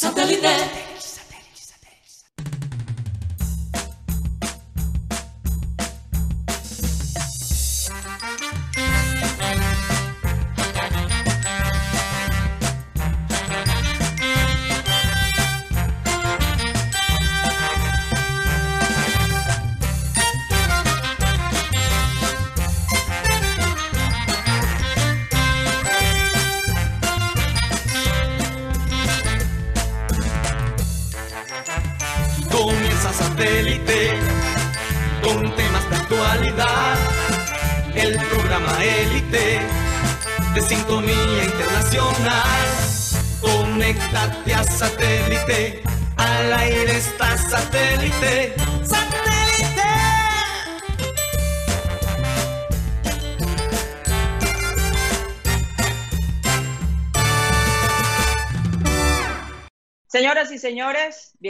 Satellite.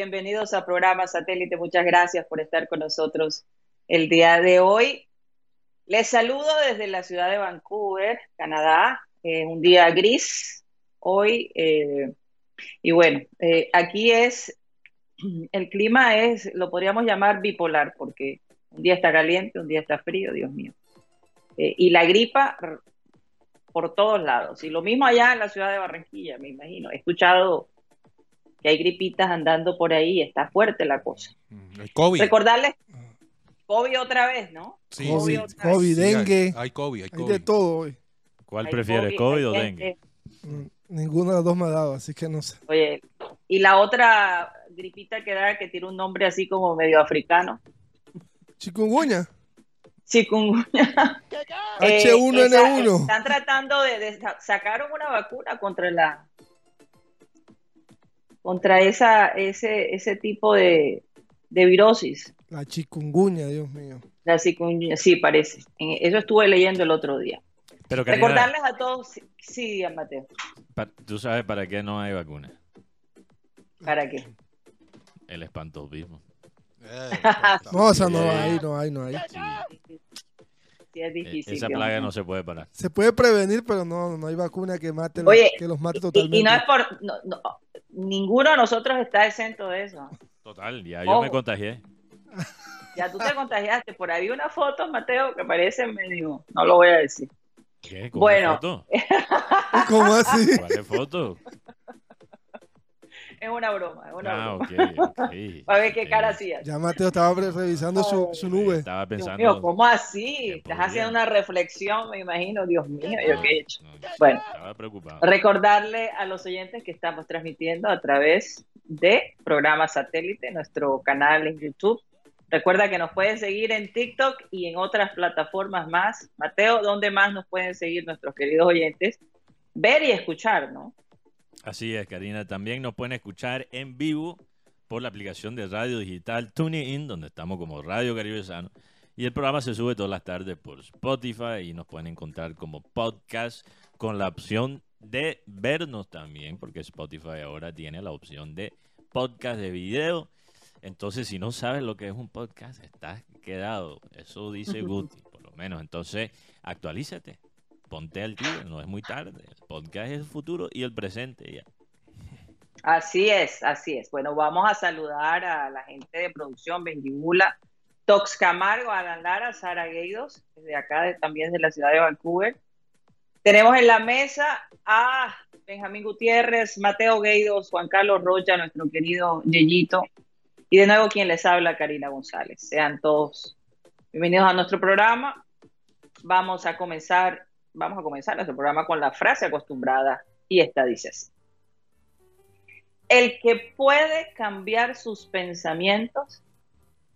Bienvenidos a programa Satélite. Muchas gracias por estar con nosotros el día de hoy. Les saludo desde la ciudad de Vancouver, Canadá. Eh, un día gris hoy. eh, y bueno, eh, aquí es, el clima es, lo podríamos llamar bipolar, porque un día está caliente, un día está frío, Dios mío. Eh, y la gripa por todos lados. Y lo mismo allá en la ciudad de Barranquilla, me imagino. He escuchado que hay gripitas andando por ahí, está fuerte la cosa. El COVID. Recordarles, COVID otra vez, ¿no? Sí, COVID, otra vez. COVID, Sí, hay- dengue, Hay, COVID, hay hay COVID. de todo hoy. ¿Cuál Hay prefieres, COVID o hay dengue? Mm, Ninguna de las dos me ha dado, así que no sé. Oye, y la otra gripita que da, que tiene un nombre así como medio africano, Chikungunya. chikungunya. Eh, H1N1. esa- están tratando de, de sa- sacaron una vacuna contra la contra esa ese ese tipo de, de virosis. La chikungunya, Dios mío. La chikungunya, sí parece. Eso estuve leyendo el otro día. Pero Karina, Recordarles a todos, sí, Mateo, tú sabes para qué no hay vacuna. ¿para qué? El espantovismo. Eh, No, o sea, no hay, no hay, no hay. Sí, Sí, es e- difícil. esa plaga no se puede parar. Se puede prevenir, pero no, no hay vacuna que mate, Oye, que los mate totalmente. y no es por. no- no, ninguno de nosotros está exento de eso. Total, ya yo me contagié. Ya tú te contagiaste. Por ahí una foto, Mateo, que parece medio. No lo voy a decir. ¿Qué? ¿Cómo Bueno. foto? ¿Cómo así? ¿Cuál es foto? Es una broma. Es una Ah, broma. ok, ok. A ver qué cara Eh, hacías. Ya Mateo estaba revisando su, su nube. Estaba Dios pensando. mío, ¿cómo así? Estás haciendo una reflexión, me imagino. Dios mío, ¿yo qué he hecho? No, Bueno. Estaba preocupado. Recordarle a los oyentes que estamos transmitiendo a través de programa satélite, nuestro canal en YouTube. Recuerda que nos pueden seguir en TikTok y en otras plataformas más. Mateo, ¿dónde más nos pueden seguir nuestros queridos oyentes? Ver y escuchar, ¿no? Así es, Karina. También nos pueden escuchar en vivo por la aplicación de radio digital TuneIn, donde estamos como Radio Caribe Sano. Y el programa se sube todas las tardes por Spotify y nos pueden encontrar como podcast con la opción de vernos también, porque Spotify ahora tiene la opción de podcast de video. Entonces, si no sabes lo que es un podcast, estás quedado. Eso dice Guti, por lo menos. Entonces, actualízate. Ponte al día, no es muy tarde. El podcast es el futuro y el presente. Así es, así es. Bueno, vamos a saludar a la gente de producción, Benjibula, Tox Camargo, Alan Lara, Sara Gueidos, desde acá también de la ciudad de Vancouver. Tenemos en la mesa a Benjamín Gutiérrez, Mateo Gueidos, Juan Carlos Rocha, nuestro querido Yeyito, y de nuevo quien les habla, Karina González. Sean todos bienvenidos a nuestro programa. Vamos a comenzar, vamos a comenzar nuestro programa con la frase acostumbrada, y esta dice así. El que puede cambiar sus pensamientos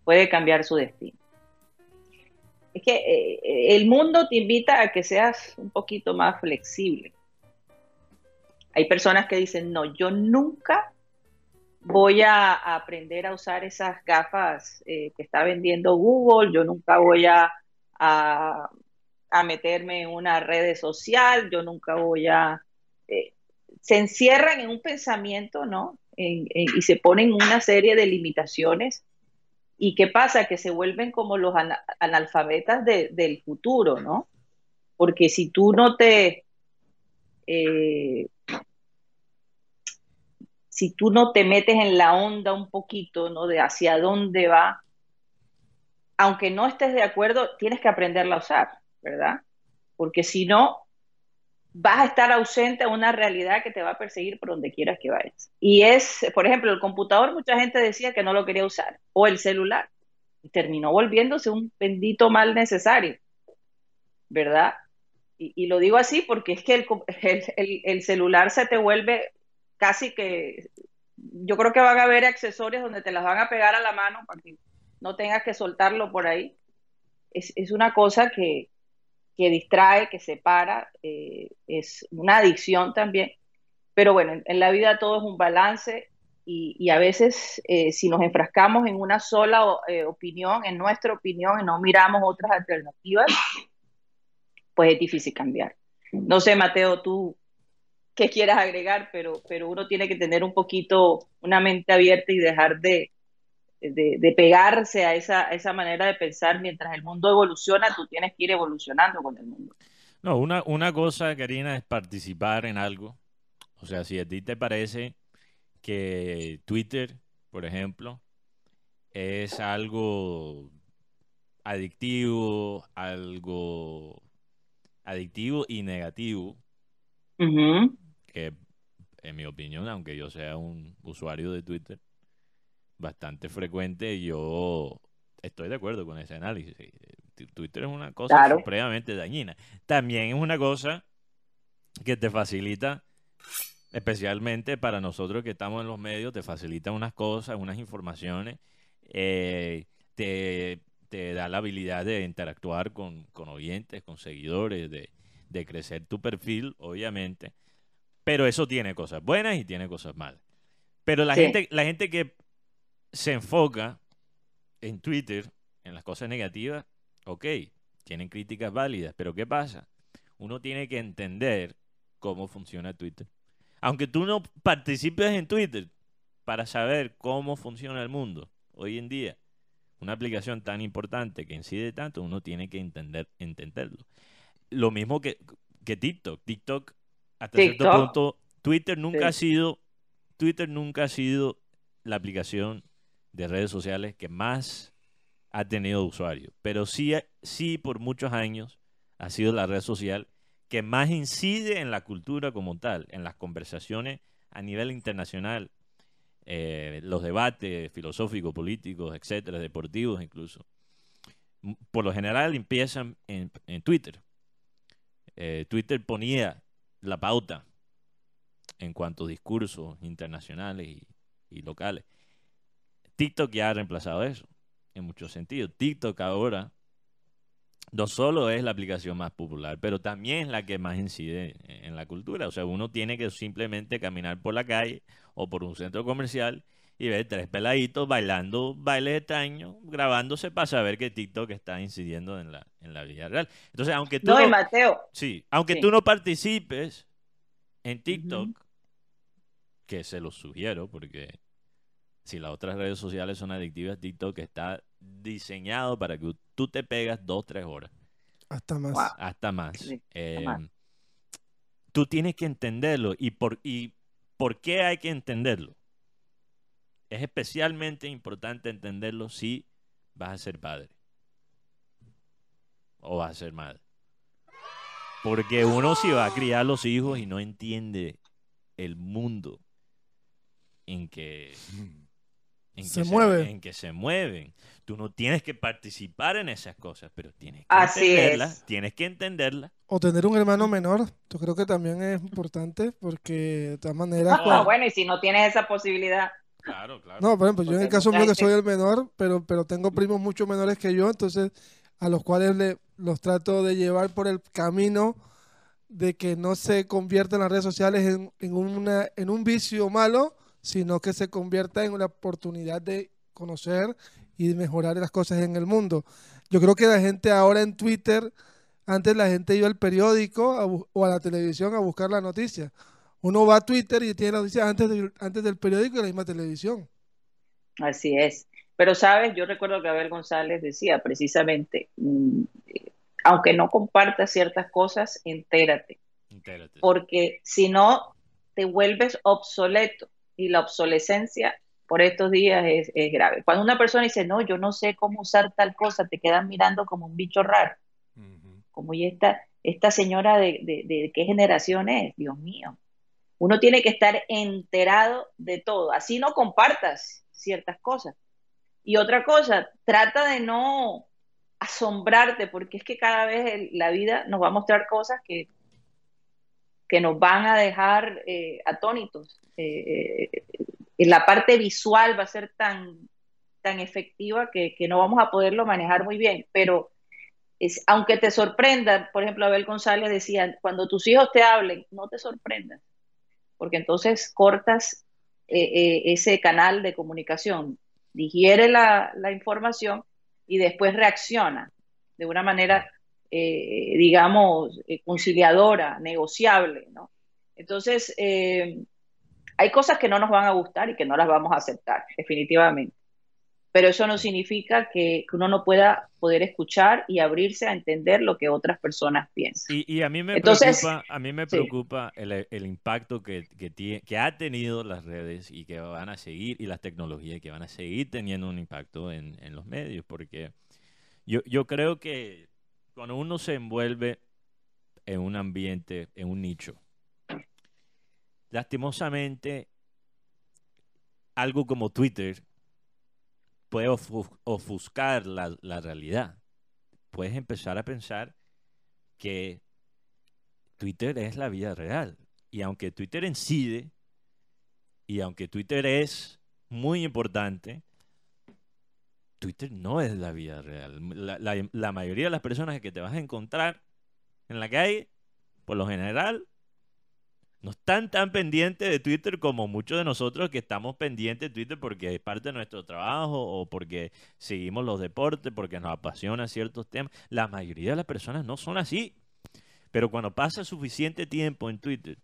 puede cambiar su destino. Es que eh, el mundo te invita a que seas un poquito más flexible. Hay personas que dicen, no, yo nunca voy a aprender a usar esas gafas eh, que está vendiendo Google, yo nunca voy a, a, a meterme en una red social, yo nunca voy a... eh, se encierran en un pensamiento, ¿no? Y se ponen una serie de limitaciones. ¿Y qué pasa? Que se vuelven como los ana- analfabetas de- del futuro, ¿no? Porque si tú no te... eh, si tú no te metes en la onda un poquito, ¿no? De hacia dónde va, aunque no estés de acuerdo, tienes que aprenderla a usar, ¿verdad? Porque si no, vas a estar ausente a una realidad que te va a perseguir por donde quieras que vayas. Y es, por ejemplo, el computador, mucha gente decía que no lo quería usar, o el celular, y terminó volviéndose un bendito mal necesario, ¿verdad? Y, lo digo así porque es que el, el, celular se te vuelve casi que, yo creo que van a haber accesorios donde te las van a pegar a la mano para que no tengas que soltarlo por ahí. Es, es una cosa que, que distrae, que separa, eh, es una adicción también. Pero bueno, en, la vida todo es un balance y, a veces eh, si nos enfrascamos en una sola eh, opinión, en nuestra opinión, y no miramos otras alternativas, pues es difícil cambiar. No sé, Mateo, tú qué quieras agregar, pero, pero uno tiene que tener un poquito una mente abierta y dejar de, de, pegarse a esa, esa manera de pensar mientras el mundo evoluciona, tú tienes que ir evolucionando con el mundo. No, una, una cosa, Karina, es participar en algo. O sea, si a ti te parece que Twitter, por ejemplo, es algo adictivo, algo adictivo y negativo, que en mi opinión, aunque yo sea un usuario de Twitter, bastante frecuente, yo estoy de acuerdo con ese análisis. Twitter es una cosa supremamente dañina. También es una cosa que te facilita, especialmente para nosotros que estamos en los medios, te facilita unas cosas, unas informaciones, eh, te, da la habilidad de interactuar con, oyentes, con seguidores, de, crecer tu perfil, obviamente. Pero eso tiene cosas buenas y tiene cosas malas. Pero la gente, la gente que se enfoca en Twitter en las cosas negativas, ok, tienen críticas válidas, pero ¿qué pasa? Uno tiene que entender cómo funciona Twitter. Aunque tú no participes en Twitter para saber cómo funciona el mundo hoy en día, una aplicación tan importante que incide tanto, uno tiene que entender, entenderlo. Lo mismo que, que TikTok. TikTok, hasta cierto punto, Twitter nunca ha sido, Twitter nunca ha sido la aplicación de redes sociales que más ha tenido usuarios. Pero sí, sí por muchos años ha sido la red social que más incide en la cultura como tal, en las conversaciones a nivel internacional, eh, los debates filosóficos, políticos, etcétera, deportivos incluso. Por lo general empiezan en, Twitter. Eh, Twitter ponía la pauta en cuanto a discursos internacionales y locales. TikTok ya ha reemplazado eso, en muchos sentidos. TikTok ahora no solo es la aplicación más popular, pero también es la que más incide en la cultura. O sea, uno tiene que simplemente caminar por la calle o por un centro comercial y ver tres peladitos bailando bailes extraños, grabándose para saber que TikTok está incidiendo en la, en la vida real. Entonces, aunque tú no, Mateo. Sí, aunque tú no participes en TikTok, que se lo sugiero porque si las otras redes sociales son adictivas, TikTok está diseñado para que tú te pegas dos, tres horas. Hasta más. Hasta más. Em, tú tienes que entenderlo. ¿Y por, ¿Y por qué hay que entenderlo? Es especialmente importante entenderlo si vas a ser padre. O vas a ser madre. Porque uno si va a criar los hijos y no entiende el mundo en que en se que mueve. en que se mueven. Tú no tienes que participar en esas cosas, pero tienes que entenderlas. Tienes que entenderlas. O tener un hermano menor. Yo creo que también es importante porque de todas maneras. Ah, bueno, y si no tienes esa posibilidad. Claro, claro. No, por ejemplo, yo en el caso mío que soy el menor, pero, pero tengo primos mucho menores que yo, entonces a los cuales le, los trato de llevar por el camino de que no se conviertan las redes sociales en, en, una, en un vicio malo, sino que se convierta en una oportunidad de conocer y mejorar las cosas en el mundo. Yo creo que la gente ahora en Twitter, antes la gente iba al periódico o a la televisión a buscar la noticia. Uno va a Twitter y tiene la noticia antes, antes del periódico y la misma televisión. Así es. Pero, ¿sabes? Yo recuerdo que Abel González decía precisamente, mm, aunque no compartas ciertas cosas, entérate. entérate. Porque si no, te vuelves obsoleto y la obsolescencia por estos días es, es, grave. Cuando una persona dice, no, yo no sé cómo usar tal cosa, te quedan mirando como un bicho raro. Como y esta, esta señora de, de, de, qué generación es, Dios mío. Uno tiene que estar enterado de todo, así no compartas ciertas cosas. Y otra cosa, trata de no asombrarte, porque es que cada vez la vida nos va a mostrar cosas que, que nos van a dejar eh, atónitos. Eh, eh, la parte visual va a ser tan, tan efectiva que, que, no vamos a poderlo manejar muy bien, pero es, aunque te sorprenda, por ejemplo, Abel González decía, cuando tus hijos te hablen, no te sorprendas, porque entonces cortas ese canal de comunicación, digiere la, la información y después reacciona de una manera, eh, digamos, eh, conciliadora, negociable, ¿no? Entonces, eh, hay cosas que no nos van a gustar y que no las vamos a aceptar, definitivamente. Pero eso no significa que, uno no pueda poder escuchar y abrirse a entender lo que otras personas piensan. Y, a mí me preocupa, a mí me preocupa el, el, impacto que, que, que, ha tenido las redes y que van a seguir, y las tecnologías que van a seguir teniendo un impacto en, en los medios, porque yo, yo creo que cuando uno se envuelve en un ambiente, en un nicho, lastimosamente, algo como Twitter puede ofuscar la, la, realidad. Puedes empezar a pensar que Twitter es la vida real. Y aunque Twitter incide, y aunque Twitter es muy importante, Twitter no es la vida real. La, mayoría de las personas que te vas a encontrar en la calle, por lo general, no están tan pendientes de Twitter como muchos de nosotros que estamos pendientes de Twitter porque es parte de nuestro trabajo o porque seguimos los deportes, porque nos apasionan ciertos temas. La mayoría de las personas no son así. Pero cuando pasa suficiente tiempo en Twitter,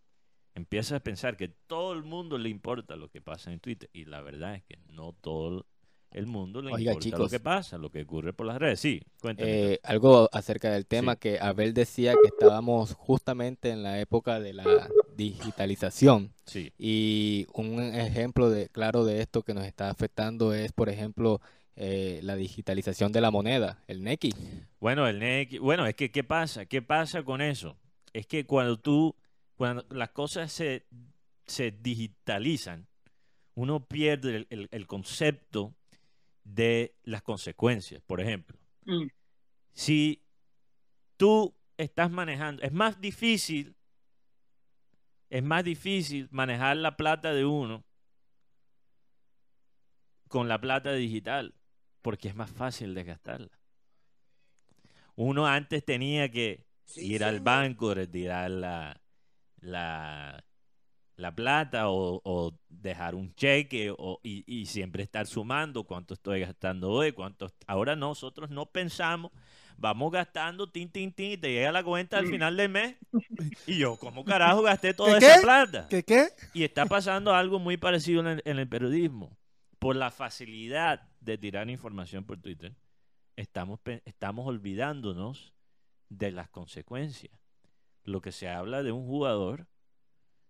empiezas a pensar que todo el mundo le importa lo que pasa en Twitter. Y la verdad es que no todo el mundo le importa lo que pasa, lo que ocurre por las redes. Sí, cuéntame. Eh, algo acerca del tema que Abel decía que estábamos justamente en la época de la digitalización. Sí. Y un ejemplo de claro de esto que nos está afectando es, por ejemplo, eh, la digitalización de la moneda, el NECI. Bueno, el NECI, bueno, es que ¿qué pasa? ¿Qué pasa con eso? Es que cuando tú, cuando las cosas se, se digitalizan, uno pierde el, el concepto de las consecuencias. Por ejemplo, mm. si tú estás manejando, es más difícil, es más difícil manejar la plata de uno con la plata digital, porque es más fácil de gastarla. Uno antes tenía que ir al banco, retirar la, la, la plata o, dejar un cheque o, y, siempre estar sumando cuánto estoy gastando hoy, cuánto... Ahora nosotros no pensamos, vamos gastando, tin, tin, tin, y te llega la cuenta al final del mes. Y yo, ¿cómo carajo gasté toda esa plata? ¿Qué qué? Y está pasando algo muy parecido en el, periodismo. Por la facilidad de tirar información por Twitter, estamos, estamos olvidándonos de las consecuencias. Lo que se habla de un jugador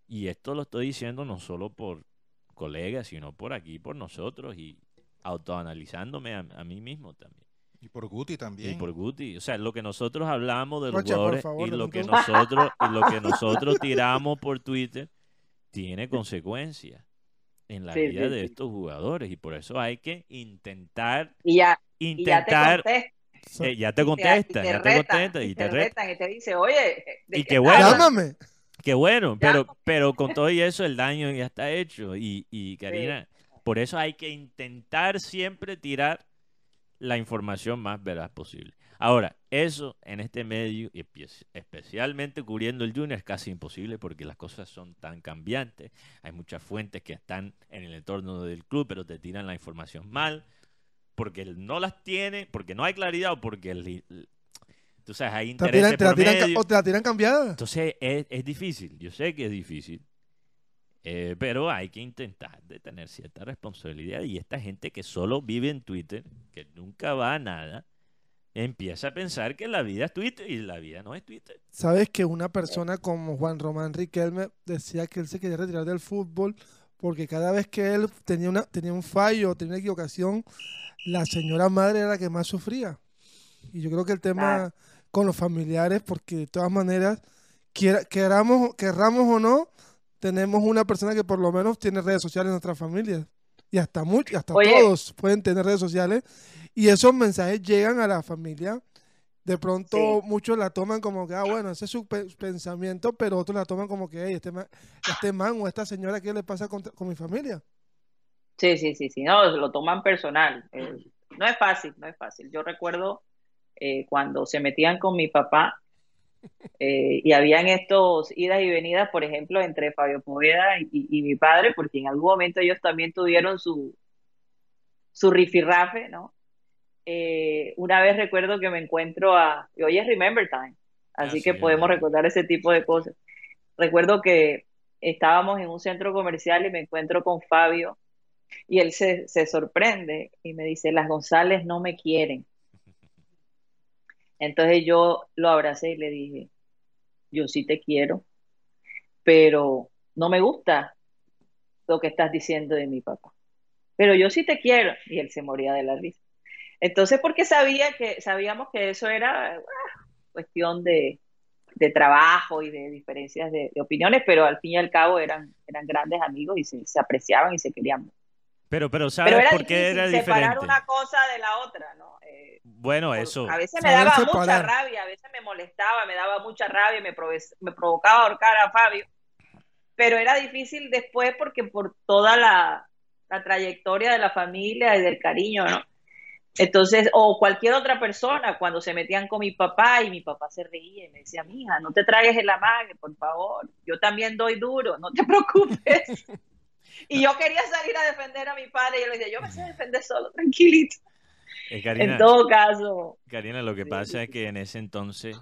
y esto lo estoy diciendo no solo por colegas, sino por aquí, por nosotros y autoanalizándome a, mí mismo también. Y por Guti también. Y por Guti. O sea, lo que nosotros hablamos de los jugadores y lo que nosotros y lo que nosotros tiramos por Twitter tiene consecuencias en la vida de estos jugadores y por eso hay que intentar y ya, intentar eh, ya te contesta, ya te contesta y te, y te dice, "Oye, y qué bueno. Llámame. Qué bueno, pero, pero con todo y eso el daño ya está hecho. Y, y Karina, por eso hay que intentar siempre tirar la información más veraz posible. Ahora, eso en este medio, y especialmente cubriendo el Junior, es casi imposible porque las cosas son tan cambiantes. Hay muchas fuentes que están en el entorno del club, pero te tiran la información mal, porque no las tiene, porque no hay claridad o porque el, hay intereses te la tiran, ¿O te la tiran cambiada? Entonces es, es, difícil, yo sé que es difícil, eh, pero hay que intentar de tener cierta responsabilidad. Y esta gente que solo vive en Twitter, que nunca va a nada, empieza a pensar que la vida es Twitter y la vida no es Twitter. Sabes que una persona como Juan Román Riquelme decía que él se quería retirar del fútbol porque cada vez que él tenía, una, tenía un fallo, tenía una equivocación, la señora madre era la que más sufría. Y yo creo que el tema con los familiares, porque de todas maneras, queramos, querramos o no, tenemos una persona que por lo menos tiene redes sociales en nuestra familia. Y hasta, muchos, hasta todos pueden tener redes sociales. Y esos mensajes llegan a la familia. De pronto muchos la toman como que, ah, bueno, ese es su pensamiento, pero otros la toman como que, hey, este, man, este man o esta señora, ¿qué le pasa con, con mi familia? Sí, sí, sí, sí, no, lo toman personal. Eh, no es fácil, no es fácil. Yo recuerdo eh, cuando se metían con mi papá eh, y habían estos idas y venidas, por ejemplo, entre Fabio Poveda y, mi padre, porque en algún momento ellos también tuvieron su, su rifirrafe, ¿no? una vez recuerdo que me encuentro a, y hoy es Remember Time, así que podemos recordar ese tipo de cosas. Recuerdo que estábamos en un centro comercial y me encuentro con Fabio y él se, sorprende y me dice, las González no me quieren. Entonces yo lo abracé y le dije, yo sí te quiero, pero no me gusta lo que estás diciendo de mi papá. Pero yo sí te quiero. Y él se moría de la risa. Entonces, porque sabía que, sabíamos que eso era ah, cuestión de, trabajo y de diferencias de, opiniones, pero al fin y al cabo eran, eran grandes amigos y se, se apreciaban y se querían pero, pero ¿sabes por qué era diferente? separar una cosa de la otra, ¿no? Eh, bueno, eso. A veces me daba mucha rabia, a veces me molestaba, me daba mucha rabia, me, me provocaba ahorcar a Fabio. Pero era difícil después porque por toda la, la trayectoria de la familia y del cariño, ¿no? Entonces, o cualquier otra persona, cuando se metían con mi papá y mi papá se reía y me decía, mija, no te tragues el amague, por favor, yo también doy duro, no te preocupes. Y yo quería salir a defender a mi padre y yo le decía, yo me sé defender solo, tranquilito. Eh, en todo caso. Karina, lo que pasa es que en ese entonces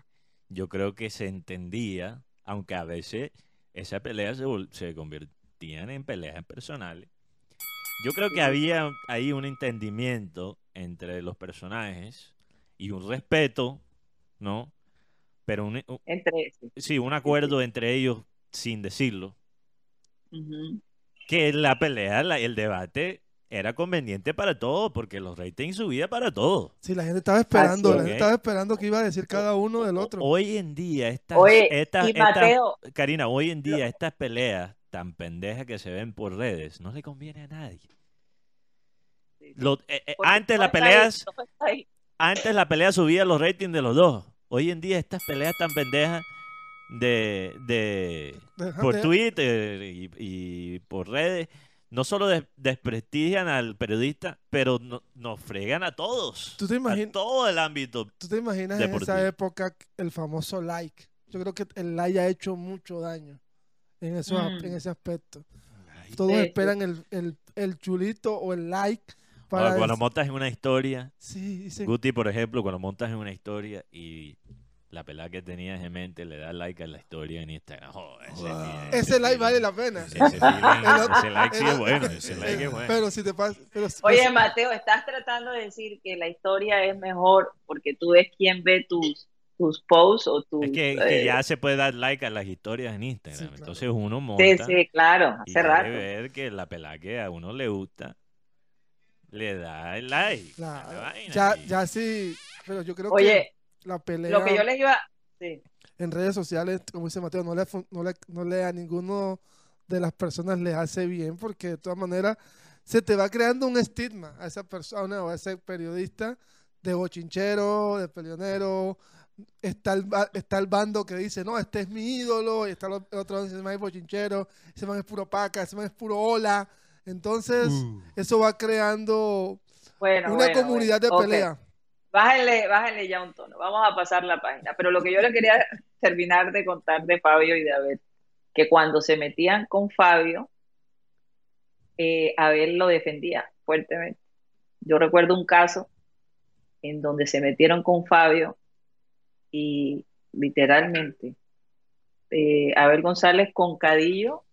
yo creo que se entendía, aunque a veces esas peleas se, se convertían en peleas personales. Yo creo que había ahí un entendimiento entre los personajes y un respeto, ¿no? Pero un, entre, sí, un acuerdo entre ellos sin decirlo que la pelea, el debate era conveniente para todos, porque los ratings subían para todos. Sí, la gente estaba esperando, la gente estaba esperando que iba a decir cada uno del otro. Hoy en día, estas, Karina, hoy en día estas peleas tan pendejas que se ven por redes, no le conviene a nadie. Eh, eh, antes las peleas, antes la pelea subía los ratings de los dos. Hoy en día estas peleas tan pendejas de, de por Twitter y, por redes, no solo desprestigian al periodista, pero nos fregan a todos. ¿Tú te imaginas, a todo el ámbito. ¿Tú te imaginas en esa época el famoso like? Yo creo que el like ha hecho mucho daño en, eso, mm. en ese aspecto. Todos esperan el, el, chulito o el like. Para cuando montas en una historia, sí, Guti, por ejemplo, cuando montas en una historia y la pelada que tenías en mente le da like a la historia en Instagram. ese, like vale la pena. Ese, like sí es bueno. Ese like es bueno. Pero si te pasa, Oye, Mateo, estás tratando de decir que la historia es mejor porque tú ves quién ve tus tus posts o tus... Es que, ya eh, se puede dar like a las historias en Instagram. Entonces uno monta... Sí, sí, claro. Hace y rato. ver que la pelada que a uno le gusta le da el like. Ya, ya sí, pero yo creo Oye, la pelea. Lo que yo les iba. En redes sociales, como dice Mateo, no le, no le, no le a ninguno de las personas le hace bien porque de todas maneras se te va creando un estigma a esa persona o a ese periodista de bochinchero, de peleonero. Está el, está el bando que dice, no, este es mi ídolo, y está el otro que dice, ese man es bochinchero, ese man es puro paca, ese man es puro hola. Entonces, uh. eso va creando una comunidad de pelea. Bájenle, bájenle ya un tono. Vamos a pasar la página. Pero lo que yo le quería terminar de contar de Fabio y de Abel, que cuando se metían con Fabio, eh, Abel lo defendía fuertemente. Yo recuerdo un caso en donde se metieron con Fabio y literalmente eh, Abel González con Cadillo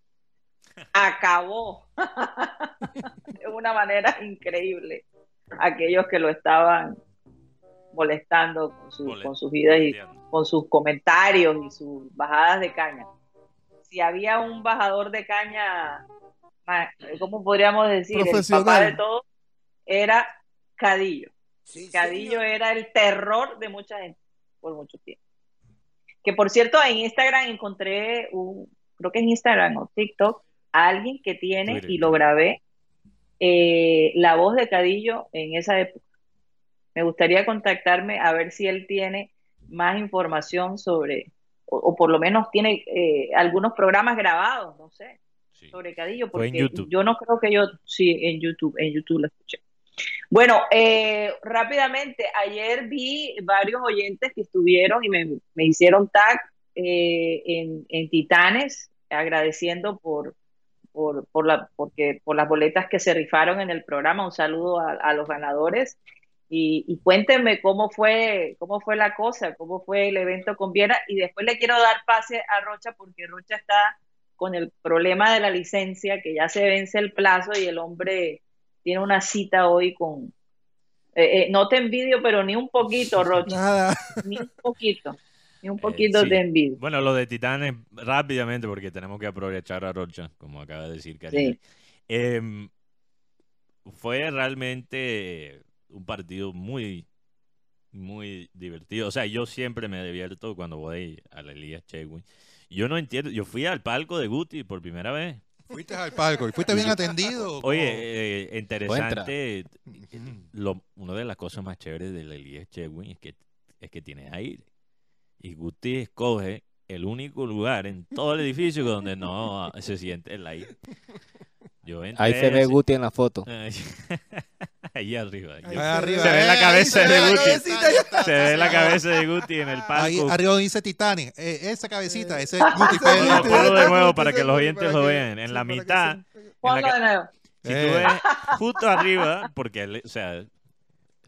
acabó de una manera increíble aquellos que lo estaban molestando con, con sus vidas y con sus comentarios y sus bajadas de caña. Si había un bajador de caña ¿cómo podríamos decir? El papá de todo era Cadillo. Cadillo era el terror de mucha gente por mucho tiempo. Que por cierto, en Instagram encontré un, creo que en Instagram o TikTok, a alguien que tiene, y lo grabé, eh, la voz de Cadillo en esa época. Me gustaría contactarme a ver si él tiene más información sobre, o, por lo menos tiene eh, algunos programas grabados, no sé, sobre Cadillo, porque yo no creo que yo, sí, en YouTube, en YouTube lo escuché. Bueno, eh, rápidamente, ayer vi varios oyentes que estuvieron y me, hicieron tag eh, en, Titanes, agradeciendo por, por, la, porque, por las boletas que se rifaron en el programa. Un saludo a, los ganadores. Y, cuéntenme cómo fue, cómo fue la cosa, cómo fue el evento con Viera. Y después le quiero dar pase a Rocha porque Rocha está con el problema de la licencia, que ya se vence el plazo y el hombre tiene una cita hoy con... Eh, eh, no te envidio, pero ni un poquito, Rocha. Nada. Ni un poquito. Ni un poquito de envidia. Bueno, lo de Titanes, rápidamente, porque tenemos que aprovechar a Rocha, como acaba de decir Karina. Em, fue realmente un partido muy, muy divertido. O sea, yo siempre me divierto cuando voy a la Elías Chewin. Yo no entiendo, yo fui al palco de Guti por primera vez Fuiste al palco y fuiste bien atendido. Oye, eh, interesante. Lo, una de las cosas más chéveres del Elías Chewin es que, es que tiene aire. Y Guti escoge el único lugar en todo el edificio donde no se siente el aire. Ahí se ve Guti en la foto. Ahí arriba. Ahí arriba. Se ve la cabeza de Guti. Se ve la cabeza de Guti en el palco. Ahí arriba dice Titanic. Eh, esa cabecita, ese es Guti. Lo de nuevo para que los oyentes lo vean. En la mitad. Si tú ves justo arriba, porque, o sea,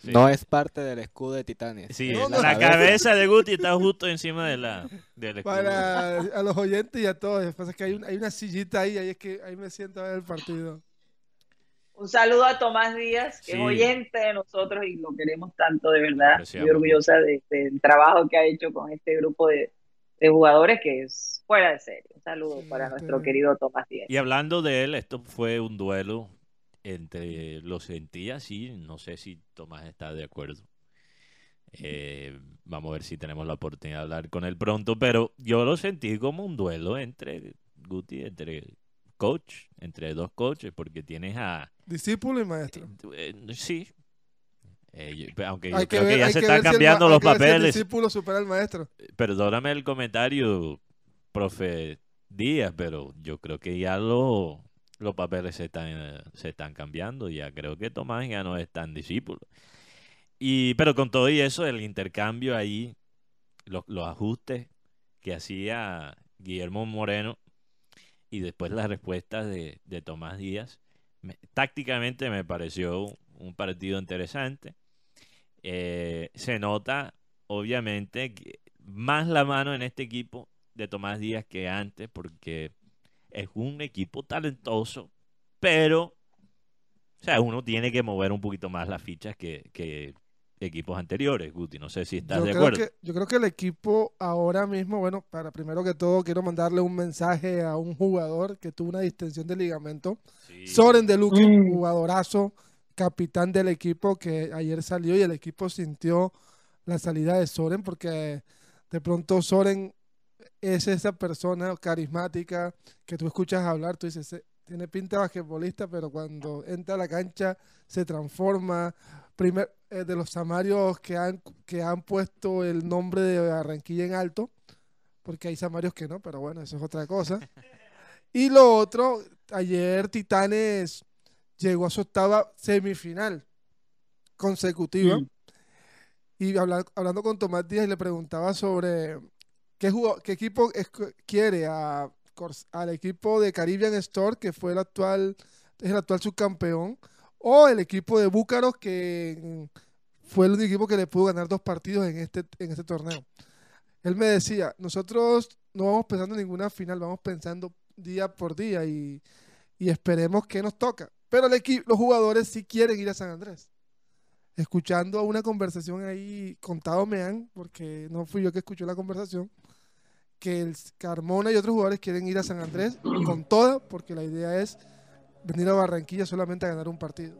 no es parte del escudo de Titanes. Sí, la, cabeza. de Guti está justo encima de la, del escudo. Para a los oyentes y a todos. Pasa que hay, hay, una sillita ahí, ahí es que ahí me siento a ver el partido. Un saludo a Tomás Díaz, que es oyente de nosotros y lo queremos tanto, de verdad. Estoy orgullosa del trabajo que ha hecho con este grupo de, de jugadores que es fuera de serio. Un saludo para nuestro querido Tomás Díaz. Y hablando de él, esto fue un duelo entre los sentía, sí, no sé si Tomás está de acuerdo. Eh, vamos a ver si tenemos la oportunidad de hablar con él pronto, pero yo lo sentí como un duelo entre Guti, entre coach, entre dos coaches, porque tienes a... Discípulo y maestro. Eh, sí. Eh, aunque yo creo que, ya se están cambiando los papeles. el discípulo supera al maestro. Perdóname el comentario, profe Díaz, pero yo creo que ya lo los papeles se están, eh, se están cambiando. Ya creo que Tomás ya no es tan discípulo. Y, pero con todo y eso, el intercambio ahí, los, ajustes que hacía Guillermo Moreno y después las respuestas de, Tomás Díaz, tácticamente me pareció un partido interesante. Eh, se nota, obviamente, más la mano en este equipo de Tomás Díaz que antes, porque es un equipo talentoso, pero, o sea, uno tiene que mover un poquito más las fichas que, equipos anteriores, Guti. No sé si estás de acuerdo. yo creo que el equipo ahora mismo, bueno, para primero que todo, quiero mandarle un mensaje a un jugador que tuvo una distensión de ligamento. Soren de Luque, mm. jugadorazo, capitán del equipo que ayer salió y el equipo sintió la salida de Soren porque de pronto Soren es esa persona carismática que tú escuchas hablar, tú dices, tiene pinta de basquetbolista, pero cuando entra a la cancha se transforma. Primer, eh, de los samarios que han, que han puesto el nombre de Barranquilla en alto, porque hay samarios que no, pero bueno, eso es otra cosa. Y lo otro, ayer Titanes llegó a su octava semifinal consecutiva. Mm. Y hablando con Tomás Díaz le preguntaba sobre ¿Qué, qué equipo quiere a, al equipo de Caribbean Store, que fue el actual, es el actual subcampeón, o el equipo de Búcaros, que fue el único equipo que le pudo ganar dos partidos en este, en este torneo? Él me decía, nosotros no vamos pensando en ninguna final, vamos pensando día por día y, y esperemos que nos toca. Pero el equipo, los jugadores sí quieren ir a San Andrés. Escuchando una conversación ahí, contado me han, porque no fui yo que escuchó la conversación, que el Carmona y otros jugadores quieren ir a San Andrés con toda, porque la idea es venir a Barranquilla solamente a ganar un partido.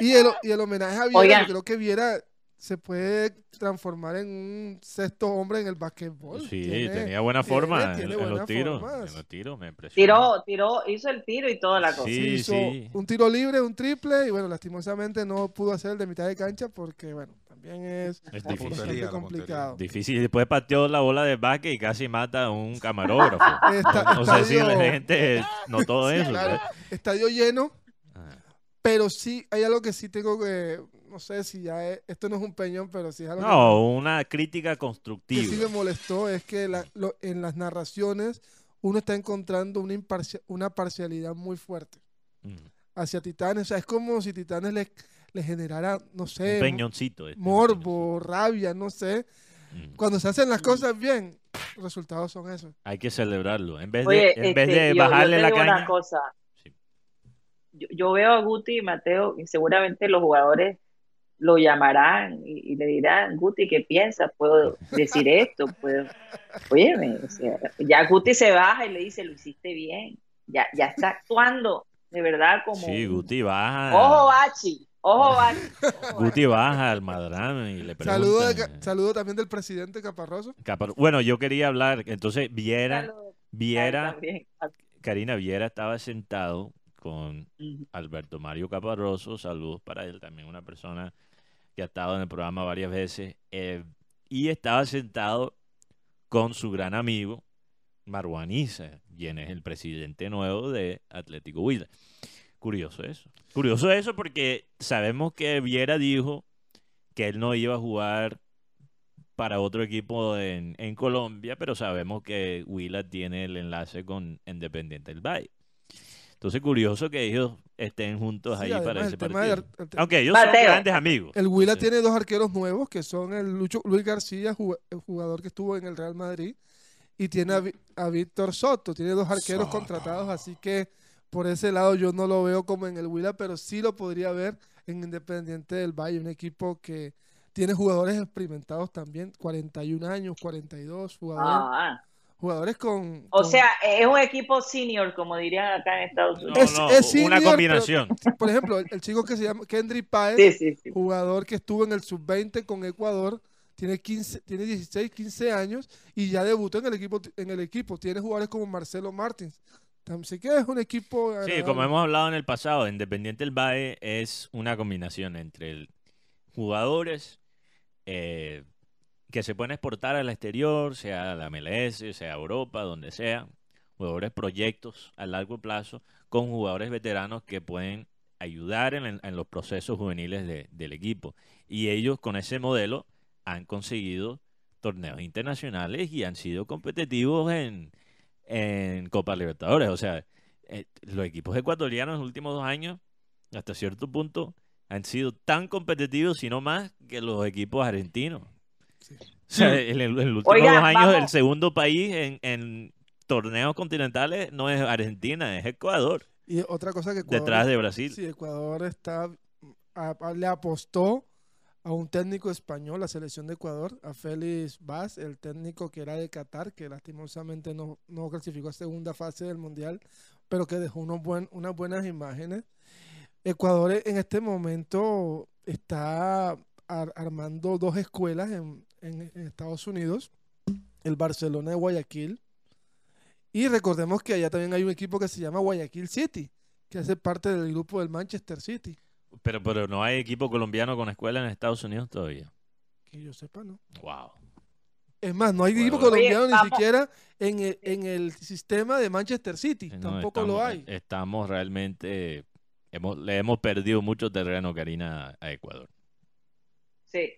Y el, y el homenaje a Viera, Oigan. creo que Viera se puede transformar en un sexto hombre en el basquetbol. sí, Tiene- tenía buena forma en- tiene en, los tiros. En los tiros me impresionó. Tiró, tiró, hizo el tiro y toda la cosa. Sí, hizo sí. un tiro libre, un triple, y bueno, lastimosamente no pudo hacer el de mitad de cancha porque, bueno, también es, Es difícil. puntería, complicado. Difícil. Y después pateó la bola de básquet y casi mata a un camarógrafo. Está- no sé si la gente notó eso. claro, estadio lleno, Ah. pero sí hay algo que sí tengo que, no sé si ya es- esto no es un peñón, pero sí es algo que- No, una crítica que sí constructiva. me molestó es que la- lo- en las narraciones uno está encontrando una, imparcia- una parcialidad muy fuerte Mm. hacia Titanes. O sea, es como si Titanes le, le generara, no sé, Un peñoncito. este, un morbo, rabia, no sé. Mm. Cuando se hacen las cosas bien, los resultados son esos. Hay que celebrarlo. En vez de, Oye, en vez este, de yo- bajarle la una caña. cosa. Sí. Yo, yo veo a Guti y Mateo y seguramente los jugadores lo llamarán y, y le dirán, Guti, ¿qué piensas? ¿Puedo decir esto? ¿Puedo? Óyeme, o sea, ya Guti se baja y le dice, lo hiciste bien. Ya, ya está actuando de verdad como... Sí, Guti baja. Ojo, Bachi. Ojo, ojo, Guti baja al madrano y le Saludo, de pregunta. Ca- saludo también del presidente Caparroso. Capar- Bueno, yo quería hablar. Entonces. Viera. Viera. Karina Viera estaba sentado con. Alberto Mario Caparroso, saludos para él, también una persona que ha estado en el programa varias veces, eh, y estaba sentado con su gran amigo Marwan Issa, quien es el presidente nuevo de Atlético Huila. Curioso eso. Curioso eso porque sabemos que Viera dijo que él no iba a jugar para otro equipo en, en Colombia, pero sabemos que Huila tiene el enlace con Independiente del Valle. Entonces, curioso que ellos estén juntos Sí, ahí para ese el tema partido. de- el Aunque ellos son grandes amigos. El Huila Sí. tiene dos arqueros nuevos, que son el Lucho, Luis García, jugador que estuvo en el Real Madrid, y tiene a, Víctor Soto. Tiene dos arqueros Soto. contratados, así que por ese lado yo no lo veo como en el Huila, pero sí lo podría ver en Independiente del Valle, un equipo que tiene jugadores experimentados también, 41 años, 42, jugadores, Ah, jugadores con... o con- sea, es un equipo senior, como dirían acá en Estados Unidos. Es- no, es una senior, combinación. por ejemplo, el, el chico que se llama Kendry Páez, Sí, sí, sí. jugador que estuvo en el sub-20 con Ecuador, tiene 15, tiene 16, 15 años y ya debutó en el equipo en el equipo. Tiene jugadores como Marcelo Martins. Así que es un equipo Sí, agradable. como hemos hablado en el pasado, Independiente del Valle es una combinación entre el- jugadores eh, que se pueden exportar al exterior, sea la MLS, sea Europa, donde sea, jugadores proyectos a largo plazo, con jugadores veteranos que pueden ayudar en, en los procesos juveniles de- del equipo. Y ellos con ese modelo han conseguido torneos internacionales y han sido competitivos en, en Copa Libertadores. O sea, eh, los equipos ecuatorianos en los últimos dos años, hasta cierto punto, han sido tan competitivos, si no más, que los equipos argentinos. O sea, en, los últimos dos años, el segundo país en, en torneos continentales no es Argentina, es Ecuador, Y otra cosa que Ecuador, detrás de Brasil. sí, Ecuador está a- a- le apostó a un técnico español, la selección de Ecuador, a Félix Vaz, el técnico que era de Qatar, que lastimosamente no, no clasificó a segunda fase del Mundial, pero que dejó unas buenas imágenes. Ecuador en este momento está ar- armando dos escuelas en, en- en Estados Unidos, el Barcelona de Guayaquil, y recordemos que allá también hay un equipo que se llama Guayaquil City, que hace parte del grupo del Manchester City, Pero, pero no hay equipo colombiano con escuela en Estados Unidos todavía. que yo sepa, ¿no? Wow. Es más, no hay Bueno, equipo colombiano Oye, ni siquiera en el, en el sistema de Manchester City, No, tampoco lo hay. Estamos realmente, hemos, le hemos perdido mucho terreno, Karina, a Ecuador. Sí.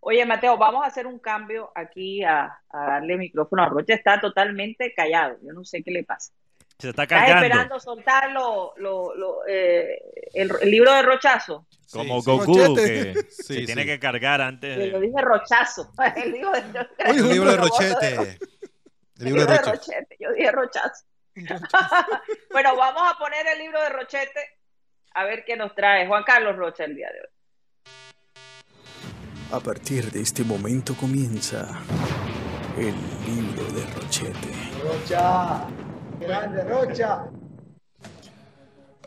Oye, Mateo, vamos a hacer un cambio aquí a, a darle micrófono a Rocha. Está totalmente callado. Yo no sé qué le pasa. Se está cargando. esperando soltar lo, lo- lo, eh, el, el libro de Rochazo. Como Sí, Goku, Rochete. que Sí, se tiene que cargar antes. Yo de- dije Rochazo. El libro de, Oye, El libro de Rochete. El El libro de. Rochete. Yo dije Rochazo. bueno, vamos a poner el libro de Rochete a ver qué nos trae Juan Carlos Rocha el día de hoy. A partir de este momento comienza el libro de Rochete. Rocha, grande Rocha.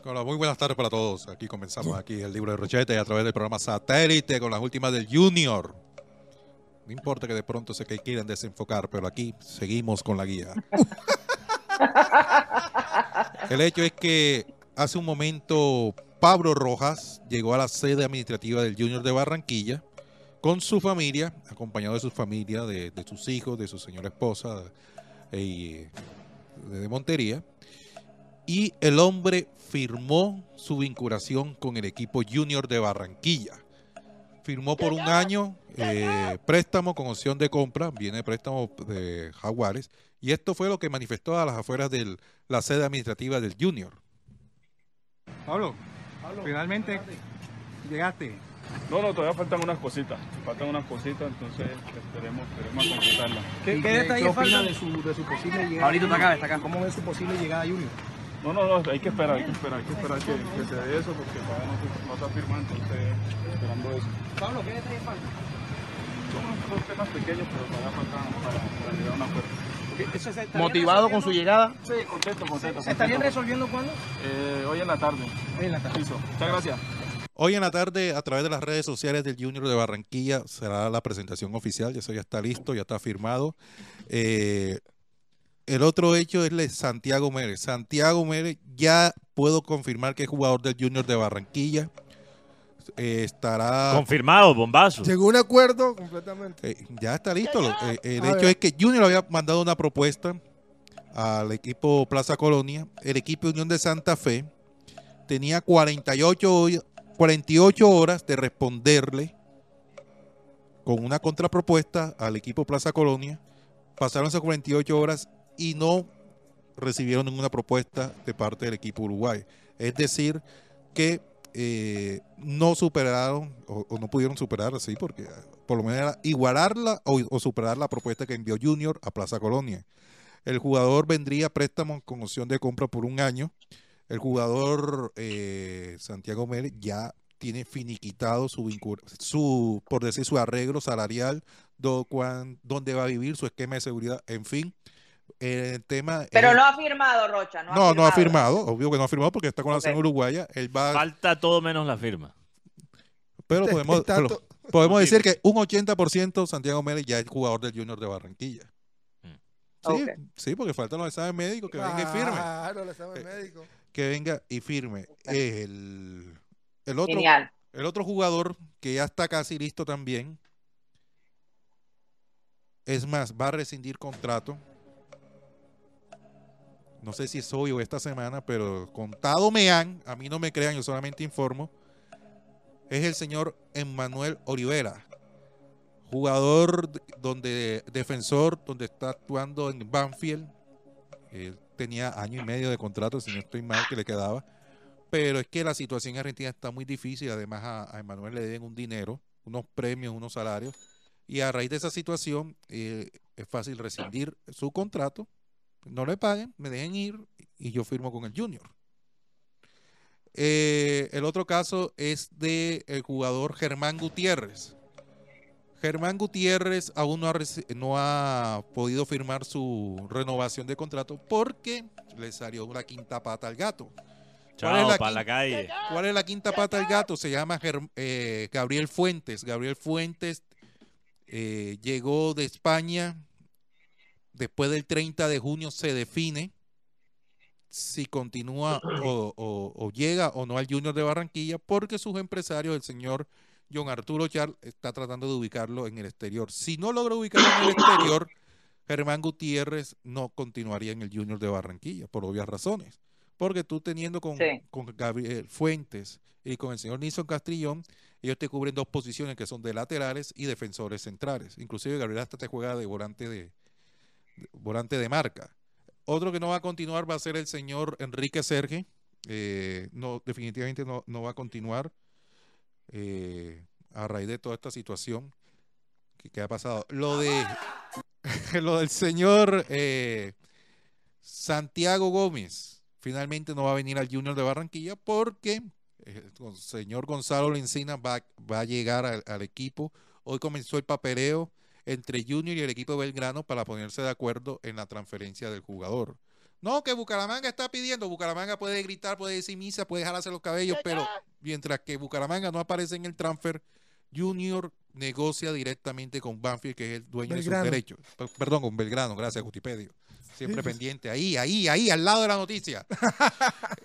Hola, muy buenas tardes para todos. Aquí comenzamos aquí el libro de Rochete a través del programa Satélite con las últimas del Junior. No importa que de pronto se quieran desenfocar, pero aquí seguimos con la guía. el hecho es que hace un momento Pablo Rojas llegó a la sede administrativa del Junior de Barranquilla con su familia, acompañado de su familia, de, de sus hijos, de su señora esposa eh, y de Montería. Y el hombre firmó su vinculación con el equipo Junior de Barranquilla. Firmó por un año eh, préstamo con opción de compra, viene préstamo de Jaguares, y esto fue lo que manifestó a las afueras de la sede administrativa del Junior. Pablo, finalmente llegaste. No, no, todavía faltan unas cositas. Faltan unas cositas, entonces esperemos, esperemos a completarlas. ¿Qué, ¿Y qué detalles opina faltan? de su, de su posible llegada? Pablito, está acá, está acá. ¿Cómo ve su posible llegada a Junior? No, no, no, hay que esperar, hay que esperar, hay que esperar que, que se dé eso porque todavía no, se- no está firmado, entonces esperando eso. Pablo, ¿qué detalles faltan? Son unos temas pequeños, pero todavía faltan para, para llegar a un acuerdo. ¿Motivado con su llegada? Sí, contento, contento. ¿Se estarían contento. resolviendo cuándo? Eh, hoy en la tarde. Hoy en la tarde. Listo, muchas gracias. Hoy en la tarde, a través de las redes sociales del Junior de Barranquilla, será la presentación oficial. Eso ya está listo, ya está firmado. Eh, el otro hecho es Santiago Mérez. Santiago Mérez ya puedo confirmar que es jugador del Junior de Barranquilla. Eh, estará. Confirmado, bombazo. Llegó un acuerdo completamente. Eh, ya está listo. Eh, el A hecho ver. es que Junior había mandado una propuesta al equipo Plaza Colonia. El equipo Unión de Santa Fe tenía 48, hoy- 48 horas de responderle con una contrapropuesta al equipo Plaza Colonia. Pasaron esas 48 horas y no recibieron ninguna propuesta de parte del equipo Uruguay. Es decir, que eh, no superaron o, no pudieron superar así, porque por lo menos era igualarla o, o superar la propuesta que envió Junior a Plaza Colonia. El jugador vendría a préstamo con opción de compra por un año. El jugador eh, Santiago Mérez ya tiene finiquitado su, su, por decir, su arreglo salarial, do- cuan- dónde va a vivir, su esquema de seguridad, en fin. El tema Pero es- no ha firmado, Rocha. No, no, ha no ha firmado. firmado, obvio que no ha firmado porque está con la Ok. selección uruguaya. Él va, Falta todo menos la firma. pero podemos, Está pero to- podemos decir que un 80% Santiago Mérez ya es jugador del Junior de Barranquilla. Mm. Sí, Ok. sí, porque faltan los exámenes médicos que venga y firme. Claro, le sabe el Eh, médico. Que venga y firme. El, el otro, Genial. el otro jugador que ya está casi listo también. Es más, va a rescindir contrato. No sé si es hoy o esta semana, pero contado me han, a mí no me crean, yo solamente informo. Es el señor Emmanuel Olivera, jugador donde defensor, donde está actuando en Banfield. Tenía año y medio de contrato, si no estoy mal, que le quedaba. Pero es que la situación en Argentina está muy difícil. Además, a, a Emanuel le deben un dinero, unos premios, unos salarios. Y a raíz de esa situación, eh, es fácil rescindir su contrato. No le paguen, me dejen ir y yo firmo con el Junior. Eh, el otro caso es de el jugador Germán Gutiérrez. Germán Gutiérrez aún no ha, reci- no ha podido firmar su renovación de contrato porque le salió una quinta pata al gato. ¿Cuál es Chao, la para la calle. ¿Cuál es la quinta pata del gato? Se llama eh, Gabriel Fuentes. Gabriel Fuentes eh, llegó de España. Después del 30 de junio se define si continúa o, o- o llega o no al Junior de Barranquilla, porque sus empresarios, el señor John Arturo Char, está tratando de ubicarlo en el exterior. Si no logra ubicarlo en el exterior, Germán Gutiérrez no continuaría en el Junior de Barranquilla, por obvias razones. Porque tú teniendo con, Sí. con Gabriel Fuentes y con el señor Nilson Castrillón, ellos te cubren dos posiciones que son de laterales y defensores centrales. Inclusive Gabriel hasta te juega de volante de, de- volante de marca. Otro que no va a continuar va a ser el señor Enrique Serge. Eh, no, definitivamente no, no va a continuar eh, a raíz de toda esta situación que, ha pasado. Lo de lo del señor eh, Santiago Gómez finalmente no va a venir al Junior de Barranquilla porque eh, el señor Gonzalo Lencina va, a llegar al, al equipo. Hoy comenzó el papeleo entre Junior y el equipo Belgrano para ponerse de acuerdo en la transferencia del jugador. No, que Bucaramanga está pidiendo. Bucaramanga puede gritar, puede decir misa, puede jalarse los cabellos, pero mientras que Bucaramanga no aparece en el transfer, Junior negocia directamente con Banfield, que es el dueño de sus derechos. P- Perdón, con Belgrano, gracias, Gutipedio. Siempre pendiente, ahí, ahí, ahí, al lado de la noticia.